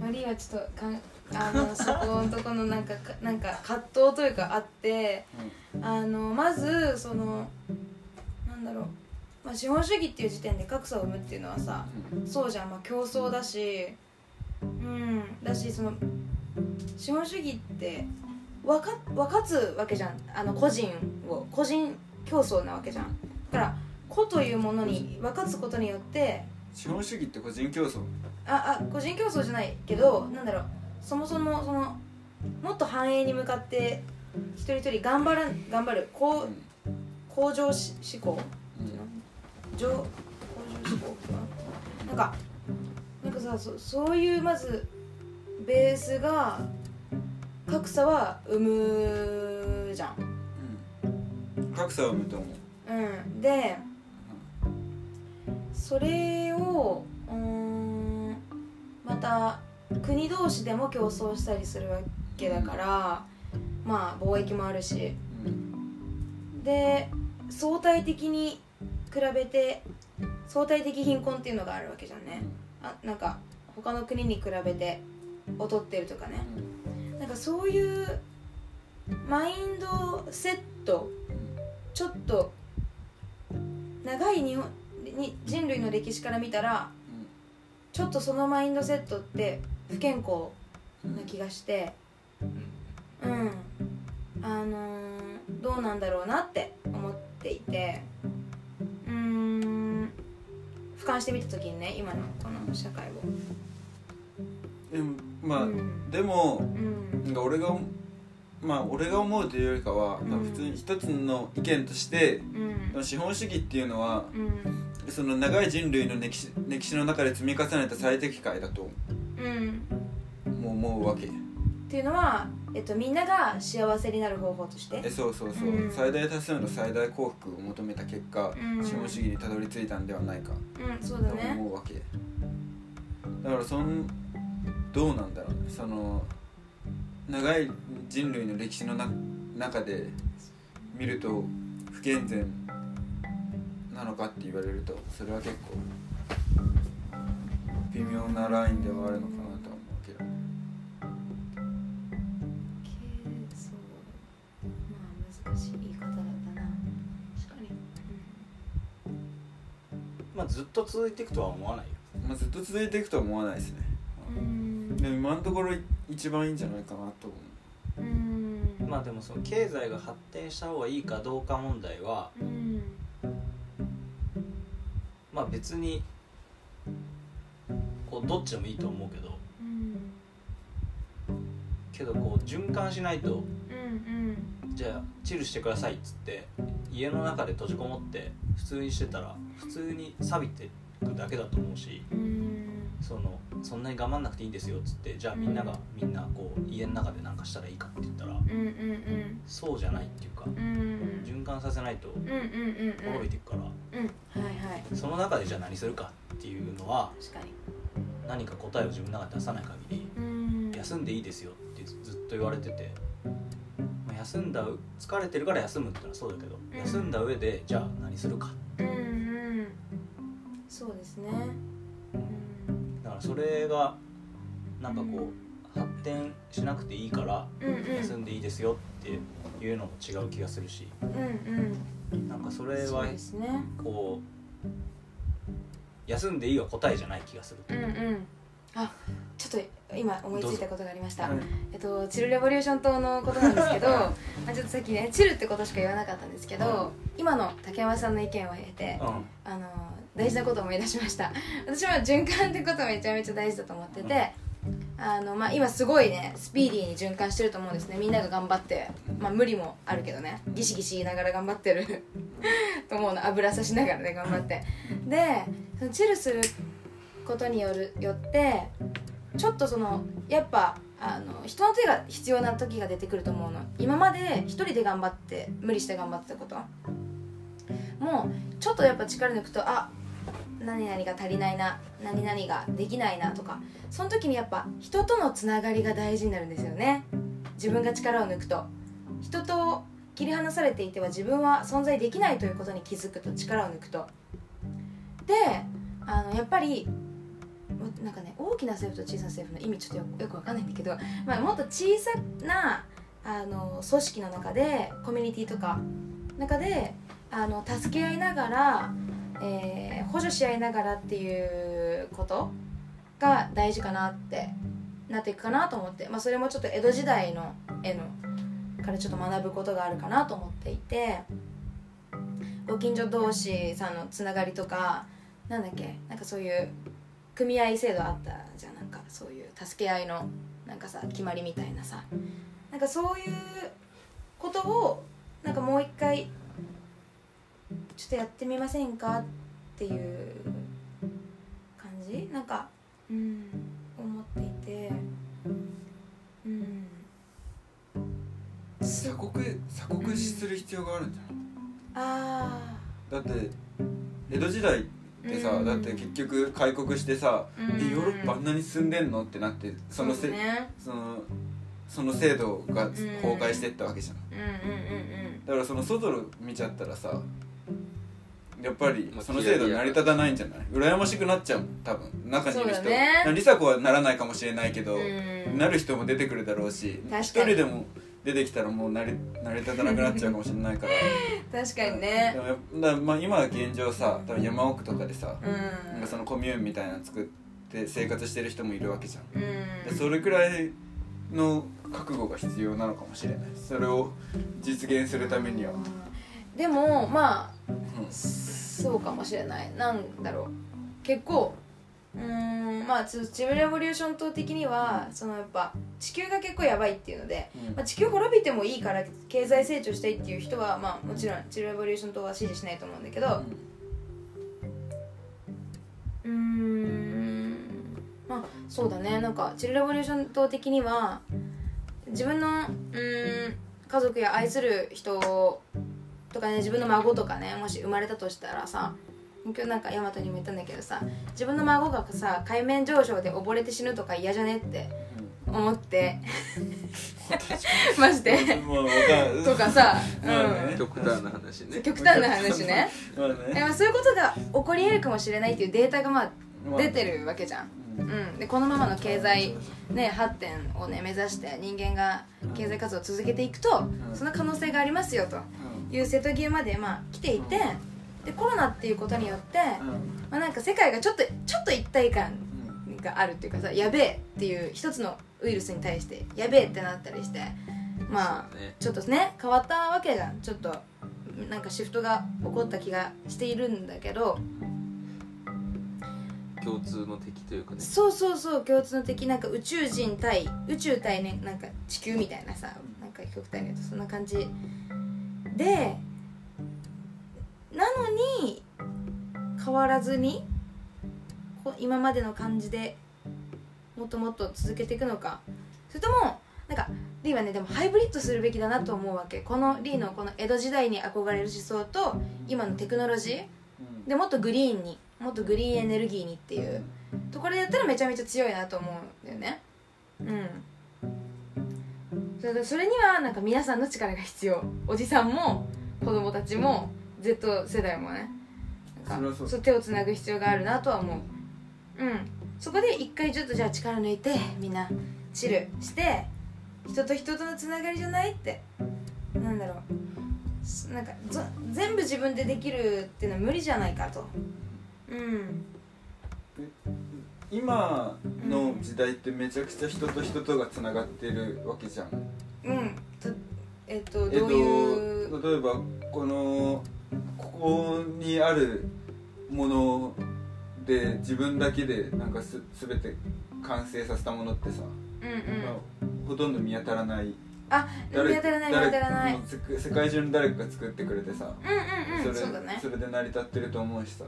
[SPEAKER 1] マリーはちょっとかんあのそこのとこのなんかか なんか葛藤というかあってあのまずそのなんだろう、まあ、資本主義っていう時点で格差を生むっていうのはさ
[SPEAKER 2] うん。
[SPEAKER 1] そうじゃん、まあ、競争だし。うん。だしその資本主義って分か分かつわけじゃん。あの個人を個人競争なわけじゃん。だから個というものに分かつことによって
[SPEAKER 2] 資本主義って個人競争？
[SPEAKER 1] ああ個人競争じゃないけどなんだろう。そもそもそのもっと繁栄に向かって一人一人頑張ら頑張る
[SPEAKER 2] う
[SPEAKER 1] 向上し志向
[SPEAKER 2] うん
[SPEAKER 1] 上向上なんかなんかさそそういうまずベースが格差は生むじゃん。
[SPEAKER 2] うん。格差を生むと思う。
[SPEAKER 1] うん。でそれをうーんまた国同士でも競争したりするわけだからまあ貿易もあるし。
[SPEAKER 2] うん。
[SPEAKER 1] で相対的に比べて相対的貧困っていうのがあるわけじゃんね。あなんか他の国に比べて劣ってるとかね。なんかそういうマインドセットちょっと長い日本に人類の歴史から見たらちょっとそのマインドセットって不健康な気がしてうん。あのーどうなんだろうなって思っていて俯瞰してみた時にね今のこの社会を。
[SPEAKER 2] でもまあ、
[SPEAKER 1] うん。
[SPEAKER 2] でも
[SPEAKER 1] うん。
[SPEAKER 2] なんか俺がまあ俺が思うというよりかは、
[SPEAKER 1] うん。
[SPEAKER 2] 普通に一つの意見として
[SPEAKER 1] うん。
[SPEAKER 2] 資本主義っていうのは
[SPEAKER 1] うん。
[SPEAKER 2] その長い人類の歴史歴史の中で積み重ねた最適解だと
[SPEAKER 1] うん。
[SPEAKER 2] も思うわけ
[SPEAKER 1] っていうのは、えっと、みんなが幸せになる方法として。
[SPEAKER 2] えそうそうそう、
[SPEAKER 1] うん。
[SPEAKER 2] 最大多数の最大幸福を求めた結果、
[SPEAKER 1] うん。
[SPEAKER 2] 資本主義にたどり着いたんではないか。
[SPEAKER 1] うんそう
[SPEAKER 2] と
[SPEAKER 1] だね。
[SPEAKER 2] 思うわけ。だからそんどうなんだろうね。その長い人類の歴史のな中で見ると不健全なのかって言われるとそれは結構微妙なラインではあるのか
[SPEAKER 1] まあ
[SPEAKER 4] ずっと続いていくとは思わないよ。
[SPEAKER 2] まあ、ずっと続いていくとは思わないですね。
[SPEAKER 1] うん。
[SPEAKER 2] でも今のところ一番いいんじゃないかなと思う。
[SPEAKER 1] うん。
[SPEAKER 4] まあでもその経済が発展した方がいいかどうか問題は
[SPEAKER 1] うん。
[SPEAKER 4] まあ別にこうどっちでもいいと思うけど。
[SPEAKER 1] うん。
[SPEAKER 4] けどこう循環しないと
[SPEAKER 1] うん
[SPEAKER 4] じゃあチルしてくださいっつって家の中で閉じこもって普通にしてたら普通に錆びてくだけだと思うし
[SPEAKER 1] うん。
[SPEAKER 4] そのそんなに我慢なくていいんですよっつってじゃあみんながみんなこう家の中で何かしたらいいかって言ったら
[SPEAKER 1] うんうんうん。
[SPEAKER 4] そうじゃないっていうか
[SPEAKER 1] うん。うん
[SPEAKER 4] 循環させないと滅びていくからその中でじゃあ何するかっていうのは何か答えを自分の中で出さない限り
[SPEAKER 1] うん。
[SPEAKER 4] 休んでいいですよってずっと言われてて、まあ、休んだ疲れてるから休むってのはそうだけど、
[SPEAKER 1] ん。
[SPEAKER 4] 休んだ上でじゃあ何するか。
[SPEAKER 1] うんうん。そうですね。うん。
[SPEAKER 4] だからそれがなんかこう発展しなくていいから休んでいいですよっていうのも違う気がするし。
[SPEAKER 1] うんうん。
[SPEAKER 4] なんかそれはこう休んでいいは答えじゃない気がする
[SPEAKER 1] うんうん。あ今思いついたことがありました。
[SPEAKER 2] はい。
[SPEAKER 1] えっと、チルレボリューション党のことなんですけど まあちょっとさっきねチルってことしか言わなかったんですけど、
[SPEAKER 2] うん。
[SPEAKER 1] 今の竹山さんの意見を経て、
[SPEAKER 4] うん。
[SPEAKER 1] あの大事なことを思い出しました。私は循環ってことめちゃめちゃ大事だと思ってて、あのまあ、今すごいねスピーディーに循環してると思うんですね。みんなが頑張って、まあ、無理もあるけどね。ギシギシ言いながら頑張ってる。と思うの。油さしながらね頑張って。でそのチルすることによるよってちょっとそのやっぱあの人の手が必要な時が出てくると思うの。今まで一人で頑張って無理して頑張ってたこと。もうちょっとやっぱ力抜くとあ何々が足りないな何々ができないなとか。その時にやっぱ人とのつながりが大事になるんですよね。自分が力を抜くと。人と切り離されていては自分は存在できないということに気づくと力を抜くと。であのやっぱりなんかね大きな政府と小さな政府の意味ちょっとよくわかんないんだけど、まあ、もっと小さなあの組織の中でコミュニティとか中であの助け合いながら、えー補助し合いながらっていうことが大事かなってなっていくかなと思って、まあ、それもちょっと江戸時代の絵のからちょっと学ぶことがあるかなと思っていてご近所同士さんのつながりとかなんだっけなんかそういう組合制度あったじゃん。なんかそういう助け合いのなんかさ決まりみたいなさ。なんかそういうことをなんかもう一回ちょっとやってみませんかっていう感じ？なんかうん思っていて。うん。
[SPEAKER 2] 鎖国鎖国する必要があるんじゃない
[SPEAKER 1] あ
[SPEAKER 2] だって江戸時代ってさ、
[SPEAKER 1] うん。
[SPEAKER 2] だって結局開国してさ、
[SPEAKER 1] うん。
[SPEAKER 2] えヨーロッパあんなに進んでんのってなって
[SPEAKER 1] あ
[SPEAKER 2] そのせ
[SPEAKER 1] うね。
[SPEAKER 2] そのその制度が崩壊してったわけじゃん、
[SPEAKER 1] うんうんうん
[SPEAKER 2] だからその外を見ちゃったらさやっぱり
[SPEAKER 3] まあ
[SPEAKER 2] その制度成り立たないんじゃない？羨ましくなっちゃうもん多分。中にいる人梨紗子はならないかもしれないけど、
[SPEAKER 1] うん。
[SPEAKER 2] なる人も出てくるだろうし一人でも出てきたらもう成り成り立たなくなっちゃうかもしれないから。
[SPEAKER 1] う ん確かにね。
[SPEAKER 2] でもまあ今は現状さ多分山奥とかでさ、
[SPEAKER 1] うん。
[SPEAKER 2] なんかそのコミューンみたいなの作って生活してる人もいるわけじゃん、
[SPEAKER 1] うん。
[SPEAKER 2] でそれくらいの覚悟が必要なのかもしれない。それを実現するためには、
[SPEAKER 1] でもまあ
[SPEAKER 2] うん。
[SPEAKER 1] そうかもしれない。なんだろう。結構うーんまあちょチルレボリューション党的にはそのやっぱ地球が結構やばいっていうので、
[SPEAKER 2] うん。
[SPEAKER 1] まあ、地球滅びてもいいから経済成長したいっていう人はまあもちろんチルレボリューション党は支持しないと思うんだけど。うーんまあそうだね。なんかチルレボリューション党的には自分のうーん家族や愛する人とかね自分の孫とかねもし生まれたとしたらさ今日なんかヤマトにも言ったんだけどさ自分の孫がさ海面上昇で溺れて死ぬとか嫌じゃねって思って。マジで。とかさ、
[SPEAKER 2] まあね。
[SPEAKER 1] うん
[SPEAKER 3] 極端な話ね。
[SPEAKER 1] 極端な話ね。
[SPEAKER 2] まあ
[SPEAKER 1] で
[SPEAKER 2] ね
[SPEAKER 1] もそういうことが起こり得るかもしれないっていうデータがまあ
[SPEAKER 2] まあ
[SPEAKER 1] 出てるわけじゃん、
[SPEAKER 2] うん。
[SPEAKER 1] うん、でこのままの経済、ね、発展をね目指して人間が経済活動を続けていくと、
[SPEAKER 2] ん。
[SPEAKER 1] その可能性がありますよと。いう瀬戸際までまあ来ていて、でコロナっていうことによって、まあ、なんか世界がちょっとちょっと一体感があるっていうかさやべえっていう一つのウイルスに対してやべえってなったりしてまあちょっとね変わったわけじゃんちょっとなんかシフトが起こった気がしているんだけど
[SPEAKER 3] 共通の敵というかね。
[SPEAKER 1] そうそうそう共通の敵なんか宇宙人対宇宙対ねなんか地球みたいなさなんか極端に言うとそんな感じでなのに変わらずに今までの感じでもっともっと続けていくのか。それともなんかリーはねでもハイブリッドするべきだなと思うわけ。このリーのこの江戸時代に憧れる思想と今のテクノロジー。でもっとグリーンにもっとグリーンエネルギーにっていうところでやったらめちゃめちゃ強いなと思うんだよね。うん。それでそれにはなんか皆さんの力が必要。おじさんも子供たちも Z 世代もね。なんか
[SPEAKER 2] そう。
[SPEAKER 1] 手をつなぐ必要があるなとは思う。うん。そこで一回ちょっとじゃあ力抜いてみんなチルして人と人とのつながりじゃないって。なんだろう。すなんかぞ全部自分でできるっていうのは無理じゃないかと。うん。
[SPEAKER 2] 今の時代ってめちゃくちゃ人と人とがつながってるわけじゃん。
[SPEAKER 1] うん。とえっと
[SPEAKER 2] えっ
[SPEAKER 1] どういう、
[SPEAKER 2] と例えばこのここにあるもので自分だけでなんかす全て完成させたものってさ、
[SPEAKER 1] うんうん。
[SPEAKER 2] まあ、ほとんど見当たらない。
[SPEAKER 1] あ見当たらない見当たらない。
[SPEAKER 2] 世界中の誰かが作ってくれてさ、
[SPEAKER 1] うんうんうん。
[SPEAKER 2] それ
[SPEAKER 1] そうだね。
[SPEAKER 2] それで成り立ってると思うしさ。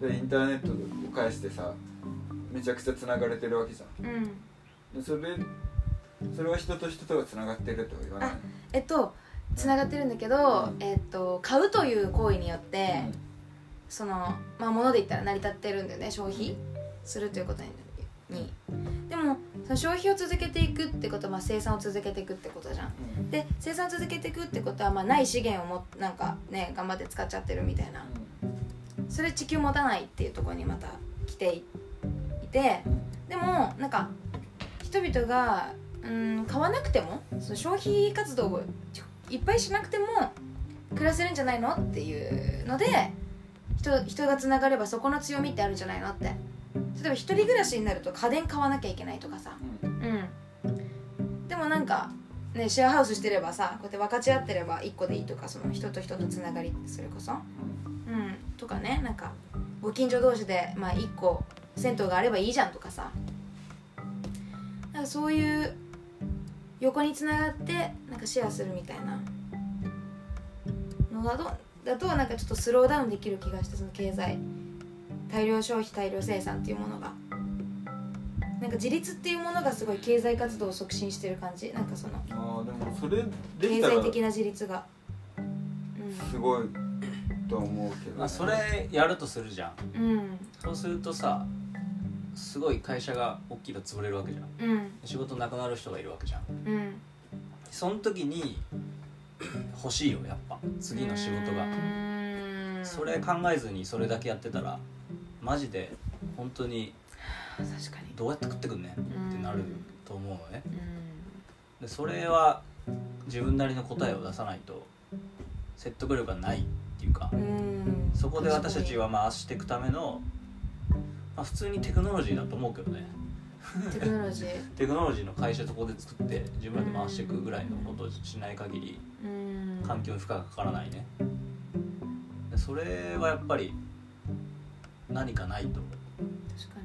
[SPEAKER 2] でインターネットを介してさめちゃくちゃつながれてるわけじゃん。
[SPEAKER 1] うん。
[SPEAKER 2] でそれそれは人と人とがつながってるとは言わない。
[SPEAKER 1] えっとつながってるんだけど、
[SPEAKER 2] うん。
[SPEAKER 1] えっと買うという行為によって、
[SPEAKER 2] うん。
[SPEAKER 1] そのまあ物で言ったら成り立ってるんだよね消費するということに。にでもその消費を続けていくってことは、まあ、生産を続けていくってことじゃん。
[SPEAKER 2] うん。
[SPEAKER 1] で生産を続けていくってことは、まあ、ない資源をもなんかね頑張って使っちゃってるみたいな。それ地球持たないっていうところにまた来ていてでもなんか人々がうん買わなくてもその消費活動をいっぱいしなくても暮らせるんじゃないのっていうので人人がつながればそこの強みってあるんじゃないのって。例えば一人暮らしになると家電買わなきゃいけないとかさ。
[SPEAKER 2] うん。
[SPEAKER 1] うん。でもなんかねシェアハウスしてればさこうやって分かち合ってれば1個でいいとかその人と人とつながりそれこそ。うん。とかねなんかご近所同士で、まあ、1個銭湯があればいいじゃんとかさ。なんかそういう横につながってなんかシェアするみたいな。のだとだとなんかちょっとスローダウンできる気がしてその経済。大量消費大量生産っていうものが。なんか自立っていうものがすごい経済活動を促進してる感じ。なんかその
[SPEAKER 2] ああでもそれ
[SPEAKER 1] 経済的な自立が。うん。
[SPEAKER 2] すごいと思うけど、
[SPEAKER 4] まあ、それやるとするじゃん。
[SPEAKER 1] うん。
[SPEAKER 4] そうするとさすごい会社が大きいと潰れるわけじゃん。
[SPEAKER 1] うん。
[SPEAKER 4] 仕事なくなる人がいるわけじゃん。
[SPEAKER 1] うん。
[SPEAKER 4] その時に 欲しいよやっぱ。次の仕事が。
[SPEAKER 1] が
[SPEAKER 4] それ考えずにそれだけやってたらマジで本当にどうやって食ってくんねんってなると思うのね。
[SPEAKER 1] う
[SPEAKER 4] でそれは自分なりの答えを出さないと説得力がないっていうか。そこで私たちは回していくための、まあ、普通にテクノロジーだと思うけどね。
[SPEAKER 1] テクノロジー？
[SPEAKER 4] テクノロジーの会社そこで作って自分らで回していくぐらいのことをしない限り
[SPEAKER 1] うん。
[SPEAKER 4] 環境に負荷がかからないね。でそれはやっぱり何かないと。
[SPEAKER 1] 確か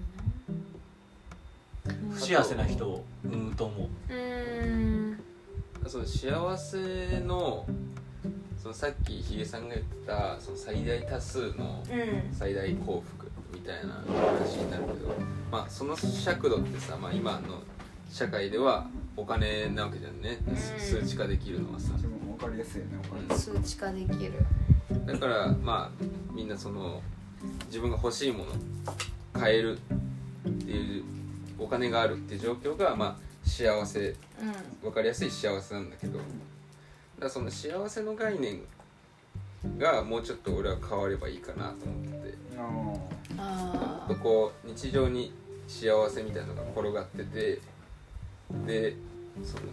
[SPEAKER 1] にな
[SPEAKER 4] 不幸せな人を生むと思う。
[SPEAKER 1] うん。
[SPEAKER 3] その幸せのそのさっきヒゲさんが言ってたその最大多数の
[SPEAKER 1] うん。
[SPEAKER 3] 最大幸福みたいな話になるけど、まあ、その尺度ってさ、まあ、今の社会ではお金なわけじゃんね、
[SPEAKER 1] うん。
[SPEAKER 3] 数値化できるのはさ。
[SPEAKER 2] 自分も分かりやすいよねお金。
[SPEAKER 1] 数値化できる。
[SPEAKER 3] だからまあみんなその自分が欲しいもの買えるっていうお金があるっていう状況がまあ幸せ。
[SPEAKER 1] う
[SPEAKER 3] 分かりやすい幸せなんだけど。だからその幸せの概念がもうちょっと俺は変わればいいかなと思ってて。
[SPEAKER 2] あ
[SPEAKER 1] んあ
[SPEAKER 3] とこう日常に幸せみたいなのが転がっててでその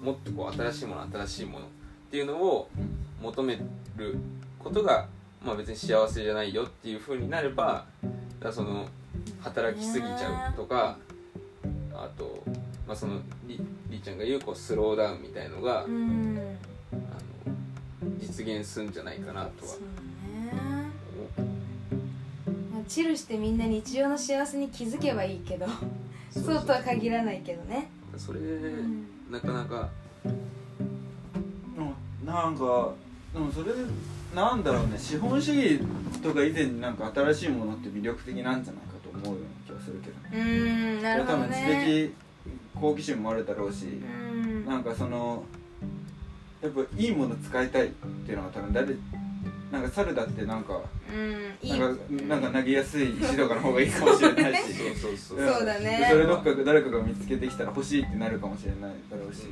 [SPEAKER 3] もっとこう新しいもの新しいものっていうのを求めることが、まあ、別に幸せじゃないよっていう風になればだその働きすぎちゃうとかあと、まあ、そのりりーちゃんが言うこうスローダウンみたいのが、実現するんじゃないかなとは。
[SPEAKER 1] そうね。
[SPEAKER 3] 思
[SPEAKER 1] まあチルしてみんな日常の幸せに気づけばいいけどそうとは限らないけどね。
[SPEAKER 3] うそれ、
[SPEAKER 1] ん。
[SPEAKER 3] なかなか。
[SPEAKER 2] ーなんかでもそれなんだろうね。資本主義とか以前になんか新しいものって魅力的なんじゃないかと思うような気がするけど
[SPEAKER 1] うーんなるほど
[SPEAKER 2] 多分知
[SPEAKER 1] ね
[SPEAKER 2] 的好奇心もあるだろうし、
[SPEAKER 1] うん。
[SPEAKER 2] なんかそのやっぱいいもの使いたいっていうのは多分誰なんか猿だってなんか
[SPEAKER 1] うんいい。
[SPEAKER 2] なんかなんか投げやすい石とかの方がいいかもしれないし。
[SPEAKER 3] そうそうそう
[SPEAKER 2] う。ん
[SPEAKER 1] そうだね。
[SPEAKER 2] でそれどっか誰かが見つけてきたら欲しいってなるかもしれないだろうし、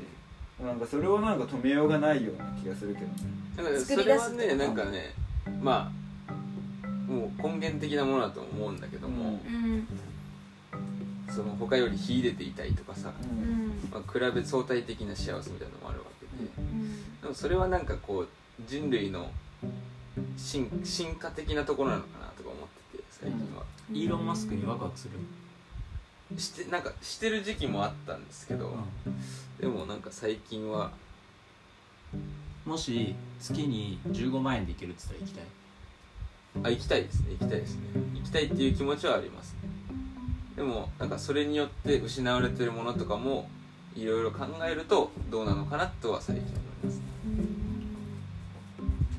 [SPEAKER 2] なんかそれをなんか止めようがないような気がするけどね。
[SPEAKER 3] だから
[SPEAKER 1] 作
[SPEAKER 3] それは
[SPEAKER 1] り出すって
[SPEAKER 3] ねなんかねまあもう根源的なものだと思うんだけども、
[SPEAKER 1] うん。
[SPEAKER 3] その他より秀でていたいとかさ、
[SPEAKER 1] うん。
[SPEAKER 3] まあ、比べ相対的な幸せみたいなのもあるわけで、
[SPEAKER 1] うん。
[SPEAKER 3] でもそれはなんかこう人類の進進化的なところなのかなとか思ってて最近は、
[SPEAKER 4] イーロン・マスクにワクワクする、
[SPEAKER 3] してなんかしてる時期もあったんですけど、でもなんか最近は
[SPEAKER 4] もし月に15万円でいけるって言ったら行きたい？
[SPEAKER 3] あ行きたいですね。行きたいですね。行きたいっていう気持ちはありますね。でもなんかそれによって失われてるものとかもいろいろ考えるとどうなのかなとは最近思います。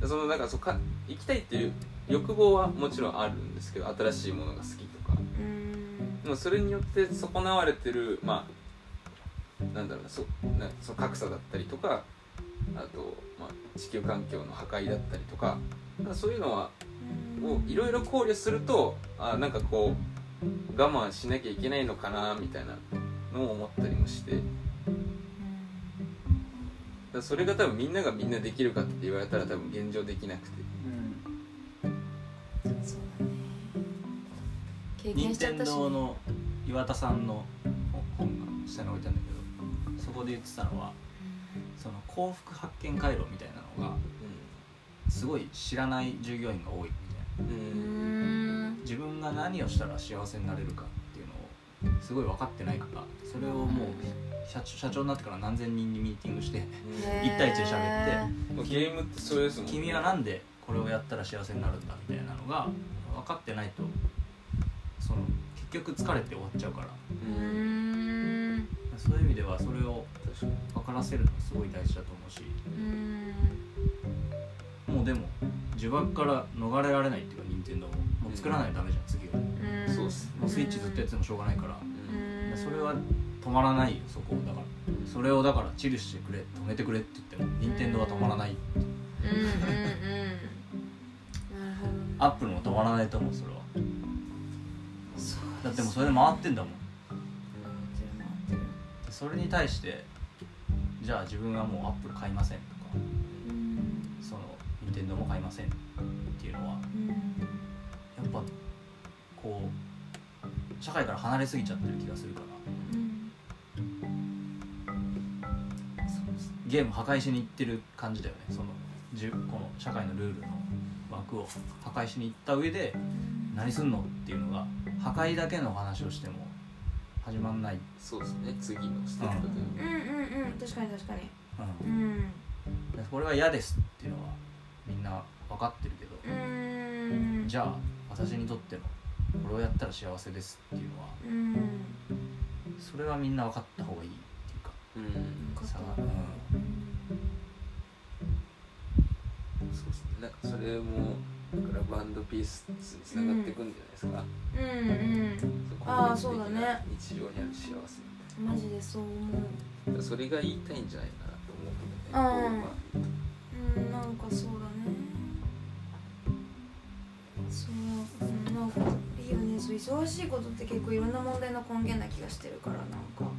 [SPEAKER 3] ねそのなんかそうか行きたいっていう欲望はもちろんあるんですけど新しいものが好きとか。
[SPEAKER 1] うん。
[SPEAKER 3] でもそれによって損なわれてるまあなんだろうなそなその格差だったりとかあと、まあ、地球環境の破壊だったりとかかそういうのはをいろいろ考慮するとあなんかこう我慢しなきゃいけないのかなみたいなのを思ったりもしてだそれが多分みんながみんなできるかって言われたら多分現状できなくて。
[SPEAKER 1] そうだね。経験
[SPEAKER 4] 任天
[SPEAKER 1] しちゃったし
[SPEAKER 4] 堂の岩田さんの本が下に置いてあるんだけどそこで言ってたのはその幸福発見回路みたいなのがすごい知らない従業員が多いみたいな。
[SPEAKER 3] うん、
[SPEAKER 1] う
[SPEAKER 3] うん
[SPEAKER 1] ん。
[SPEAKER 4] 自分が何をしたら幸せになれるかっていうのをすごい分かってないからそれをもう社長社長になってから何千人にミーティングして
[SPEAKER 1] へー。
[SPEAKER 4] 一対一で喋って
[SPEAKER 3] ゲームってそれですもんね。
[SPEAKER 4] 君はなんでこれをやったら幸せになるんだみたいなのが分かってないとその結局疲れて終わっちゃうから。そういう意味ではそれを分からせるのすごい大事だと思うし。
[SPEAKER 1] うん。
[SPEAKER 4] もうでも呪縛から逃れられないっていうか任天堂も。もう作らないとダメじゃん次は。
[SPEAKER 1] うん。
[SPEAKER 3] そうっす
[SPEAKER 4] もうスイッチずっとやっててもしょうがないから。
[SPEAKER 1] うん。
[SPEAKER 4] それは止まらないよそこを。だからそれをだからチルしてくれ止めてくれって言っても任天堂は止まらない。
[SPEAKER 1] うんうんうんなるほど
[SPEAKER 4] アップルも止まらないと思うそれは。
[SPEAKER 1] そう
[SPEAKER 4] だってもうそれで回ってんだもん。それに対してじゃあ自分はもうアップル買いませんとか
[SPEAKER 1] うん。
[SPEAKER 4] その任天堂も買いませんっていうのは
[SPEAKER 1] うん。
[SPEAKER 4] やっぱこう社会から離れすぎちゃってる気がするからゲーム破壊しに行ってる感じだよね。そのこの社会のルールの枠を破壊しに行った上で何すんのっていうのが破壊だけの話をしても始まんない、
[SPEAKER 3] そうですね。次のステップというか。
[SPEAKER 1] うんうんうん。確かに確かに。
[SPEAKER 4] う、
[SPEAKER 1] うん。ん
[SPEAKER 4] でこれは嫌ですっていうのはみんな分かってるけど、
[SPEAKER 1] うん。
[SPEAKER 4] じゃあ私にとってのこれをやったら幸せですっていうのは
[SPEAKER 1] うん。
[SPEAKER 4] それはみんな分かった方がいいっていうか
[SPEAKER 3] うん。
[SPEAKER 4] さ
[SPEAKER 1] 分かった。
[SPEAKER 4] うん
[SPEAKER 3] なんかそれもだからバンドピースにつながっていくんじゃないですか、
[SPEAKER 1] うんあーそうだね。
[SPEAKER 3] 日常にある幸せみ
[SPEAKER 1] うんマジでそう思う。
[SPEAKER 3] たいなそれが言いたいんじゃないかなと思うけどね
[SPEAKER 1] うん。うんなんかそうだね。そう、うん、なんかいいよね。そう忙しいことって結構いろんな問題の根源な気がしてるからなんか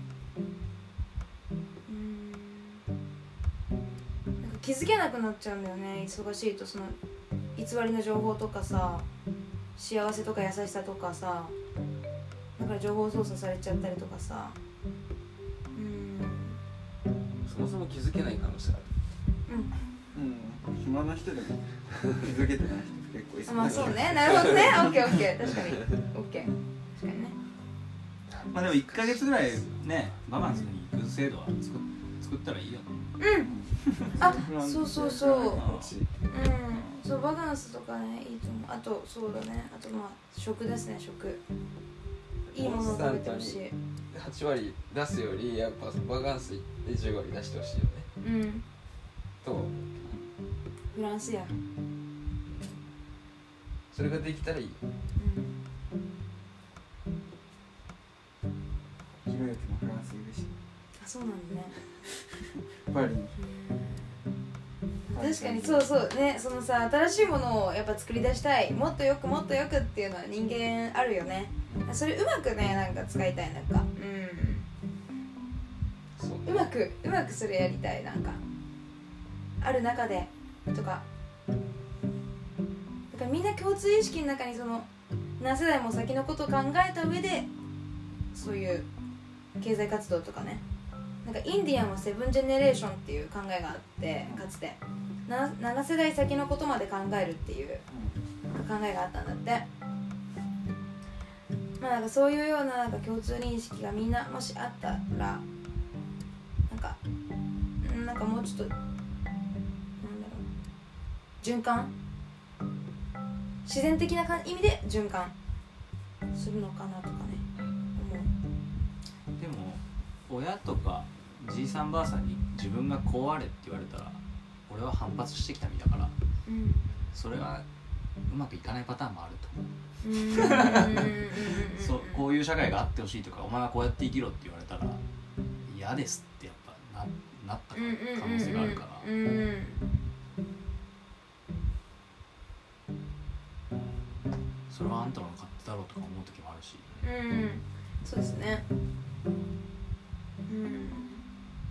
[SPEAKER 1] 気づけなくなっちゃうんだよね。忙しいとその偽りの情報とかさ幸せとか優しさとかさだから情報操作されちゃったりとかさ。うん。
[SPEAKER 3] そもそも気づけない可能性ある。
[SPEAKER 1] うん。
[SPEAKER 2] うん。暇な人でも気づけてない人結構いそう
[SPEAKER 1] まあそうね。なるほどね。オッケーオッケー。確かに。オッケー。確かにね。
[SPEAKER 4] まあでも1か月ぐらいね我慢するに行く制度は作っ作ったらいいよね。
[SPEAKER 1] うんあそうそうそう。うん。そうバカンスとかねいいと思う。あとそうだね。あとまあ食ですね食。いいものを食べてほしい。
[SPEAKER 3] 8割出すよりやっぱバカンス行って10割出してほしいよね。
[SPEAKER 1] うん。
[SPEAKER 3] と
[SPEAKER 1] フランスや。
[SPEAKER 3] それができたらいいよ。
[SPEAKER 2] ひろゆきもフランスいるし。
[SPEAKER 1] あそうなんだね
[SPEAKER 2] パリに
[SPEAKER 1] 確かにそうそうねそのさ新しいものをやっぱ作り出したい。もっとよくもっとよくっていうのは人間あるよね。それうまくねなんか使いたいなんか。うん。
[SPEAKER 3] う
[SPEAKER 1] まくうまくそれやりたいなんか。ある中でとか。だからみんな共通意識の中にその何世代も先のことを考えた上でそういう経済活動とかねなんかインディアンはセブンジェネレーションっていう考えがあってかつて。な7世代先のことまで考えるっていう考えがあったんだって。まあなんかそういうようななんか共通認識がみんなもしあったらなんかうんなんかもうちょっとなんだろう。循環？自然的なか意味で循環するのかなとかね
[SPEAKER 4] 親とかじいさんばあさんに自分がこうあれって言われたら俺は反発してきた身だから。
[SPEAKER 1] うん
[SPEAKER 4] それはうまくいかないパターンもあると思う。そうこういう社会があってほしいとかお前はこうやって生きろって言われたら嫌ですってやっぱななった可能性があるから。それはあん。たの勝手だろうとか思う時もあるし
[SPEAKER 1] うん。そうですねうん。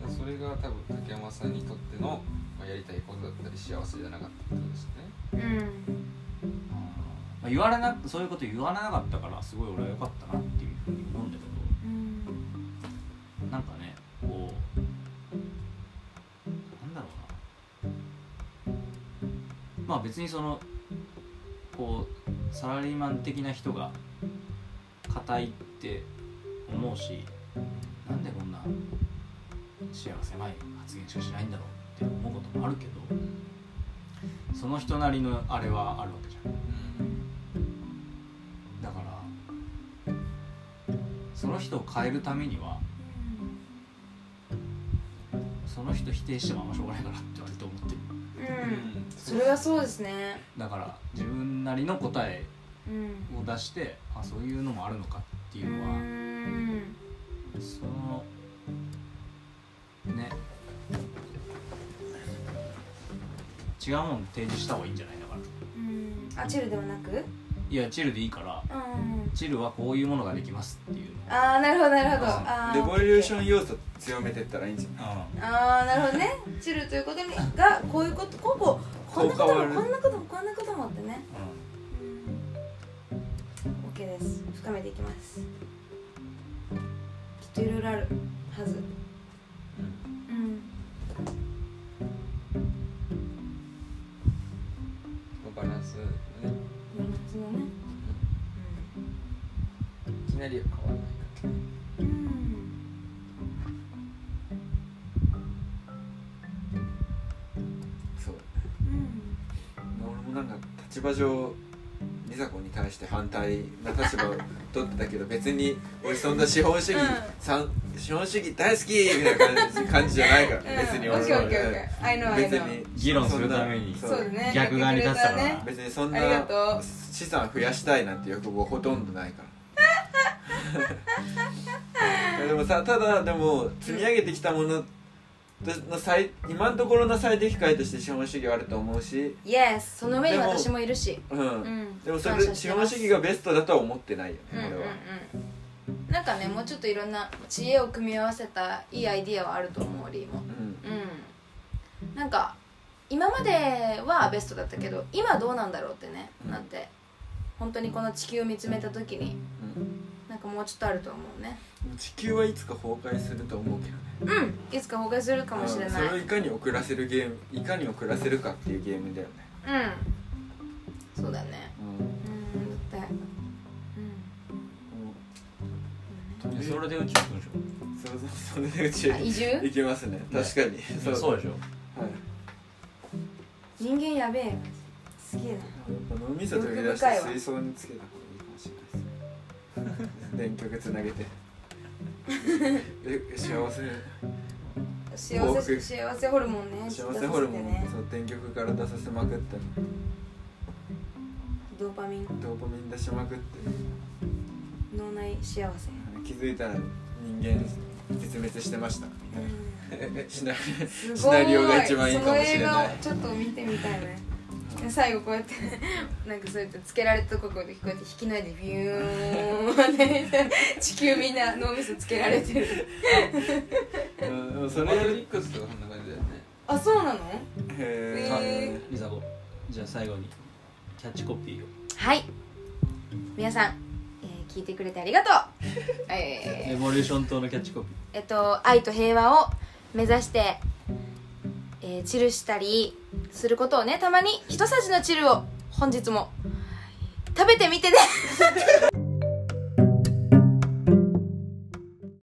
[SPEAKER 3] それが多分竹山さんにとっての、まあ、やりたいことだったり幸せじゃなかったってことですね。
[SPEAKER 1] うん。
[SPEAKER 4] まあ、言われなそういうこと言わなかったからすごい俺は良かったなっていうふうに思うんだけ
[SPEAKER 1] うん
[SPEAKER 4] ど。なんかねこうなんだろうな。まあ別にそのこうサラリーマン的な人が硬いって思うし視野が狭い発言しかしないんだろうって思うこともあるけどその人なりのあれはあるわけじゃん。だからその人を変えるためにはその人否定してもあんましょうがないかなって割と思ってる。
[SPEAKER 1] うんそれはそうですね。
[SPEAKER 4] だから自分なりの答え
[SPEAKER 1] うん。
[SPEAKER 4] を出してあそういうのもあるのかっていうのは、
[SPEAKER 1] うん。
[SPEAKER 4] その違うもん提示した方がいいんじゃないだから。
[SPEAKER 1] うん。あチルではなく？
[SPEAKER 4] いやチルでいいから
[SPEAKER 1] うん
[SPEAKER 4] チルはこういうものができますっていうの。
[SPEAKER 1] ああなるほどなるほど。
[SPEAKER 4] あ
[SPEAKER 2] レボリューション要素強めてったらいいんじゃない？
[SPEAKER 1] ああなるほどね。チルということにがこういうことこうこうこんなことも
[SPEAKER 2] こ
[SPEAKER 1] んなこともこんなこともってね。
[SPEAKER 4] うん。
[SPEAKER 1] うん。OK です。深めていきます。きっといろいろあるはず。うん
[SPEAKER 2] 場上美佐子に対して反対な立場を取ってたけど別に俺そん。な資本主義、
[SPEAKER 1] うん。
[SPEAKER 2] さん資本主義大好きみたいな感じ感じじゃないから、別に
[SPEAKER 1] オッケーオッケー。オッ
[SPEAKER 2] うん。
[SPEAKER 1] ケー I know I
[SPEAKER 2] 別に
[SPEAKER 4] 議論するために
[SPEAKER 2] そ
[SPEAKER 1] そうだね。
[SPEAKER 4] 逆側に立ってたから
[SPEAKER 2] 別にそんな資産増やしたいなんて欲望ほとんどないから。でもさただでも積み上げてきたものの最今のところの最適解として資本主義はあると思うし、
[SPEAKER 1] Yes その上に私もいるし。
[SPEAKER 2] うん。
[SPEAKER 1] うん。
[SPEAKER 2] でもそれ資本主義がベストだとは思ってないよね、
[SPEAKER 1] うんうん
[SPEAKER 2] 俺は。
[SPEAKER 1] うんなんかねもうちょっといろんな知恵を組み合わせたいいアイディアはあると思うリーも。
[SPEAKER 2] うん。
[SPEAKER 1] うん。なんか今まではベストだったけど今どうなんだろうってね、
[SPEAKER 2] うん。
[SPEAKER 1] なって本当にこの地球を見つめた時に。なんかもうちょっとあると思うね。
[SPEAKER 2] うん地球はいつか崩壊すると思うけどね。
[SPEAKER 1] うんいつか崩壊するかもしれない。
[SPEAKER 2] うんそれをいかに遅らせるゲームいかに遅らせるかっていうゲームだよね。
[SPEAKER 1] うん。そうだね。
[SPEAKER 2] うん
[SPEAKER 1] うん。だってうん。
[SPEAKER 4] でそれで宇宙行くんでし
[SPEAKER 2] そうそうそれで宇宙
[SPEAKER 1] あ移住？
[SPEAKER 2] 行きますね。確かに。
[SPEAKER 4] ょそうでしょ。
[SPEAKER 2] はい。
[SPEAKER 1] 人間やべえ。すげえな。
[SPEAKER 2] やっぱ脳みそ取り出して水槽につけた電極つなげて。で幸せ。
[SPEAKER 1] 幸せ幸せホルモンね。
[SPEAKER 2] 幸せホルモン。
[SPEAKER 1] ね。
[SPEAKER 2] そう電極から出させまくって。
[SPEAKER 1] ドーパミン。
[SPEAKER 2] ドーパミン出しまくって。
[SPEAKER 1] 脳内幸せ。
[SPEAKER 2] 気づいたら人間絶滅してました。シナ
[SPEAKER 1] す
[SPEAKER 2] シナリオが一番いいかもしれ
[SPEAKER 1] その映画
[SPEAKER 2] ない
[SPEAKER 1] をちょっと見てみたいね最後こうやって なんかそうやってつけられたところでこうやって引き抜いてビューンって 地球みんな脳みそつけられてる。
[SPEAKER 2] うん。でもそ
[SPEAKER 3] マトリ
[SPEAKER 2] れ
[SPEAKER 3] ックスとかそんな感じだよね。
[SPEAKER 1] あそうなの？
[SPEAKER 2] へえ
[SPEAKER 1] え
[SPEAKER 4] リサ子じゃあ最後にキャッチコピーを。
[SPEAKER 1] はい。皆さんえー聞いてくれてありがとう。えー。
[SPEAKER 4] エボリューション島のキャッチコピ
[SPEAKER 1] えっと愛と平和を目指して、えーチルしたりすることをねたまに一さじのチルを本日も食べてみてね。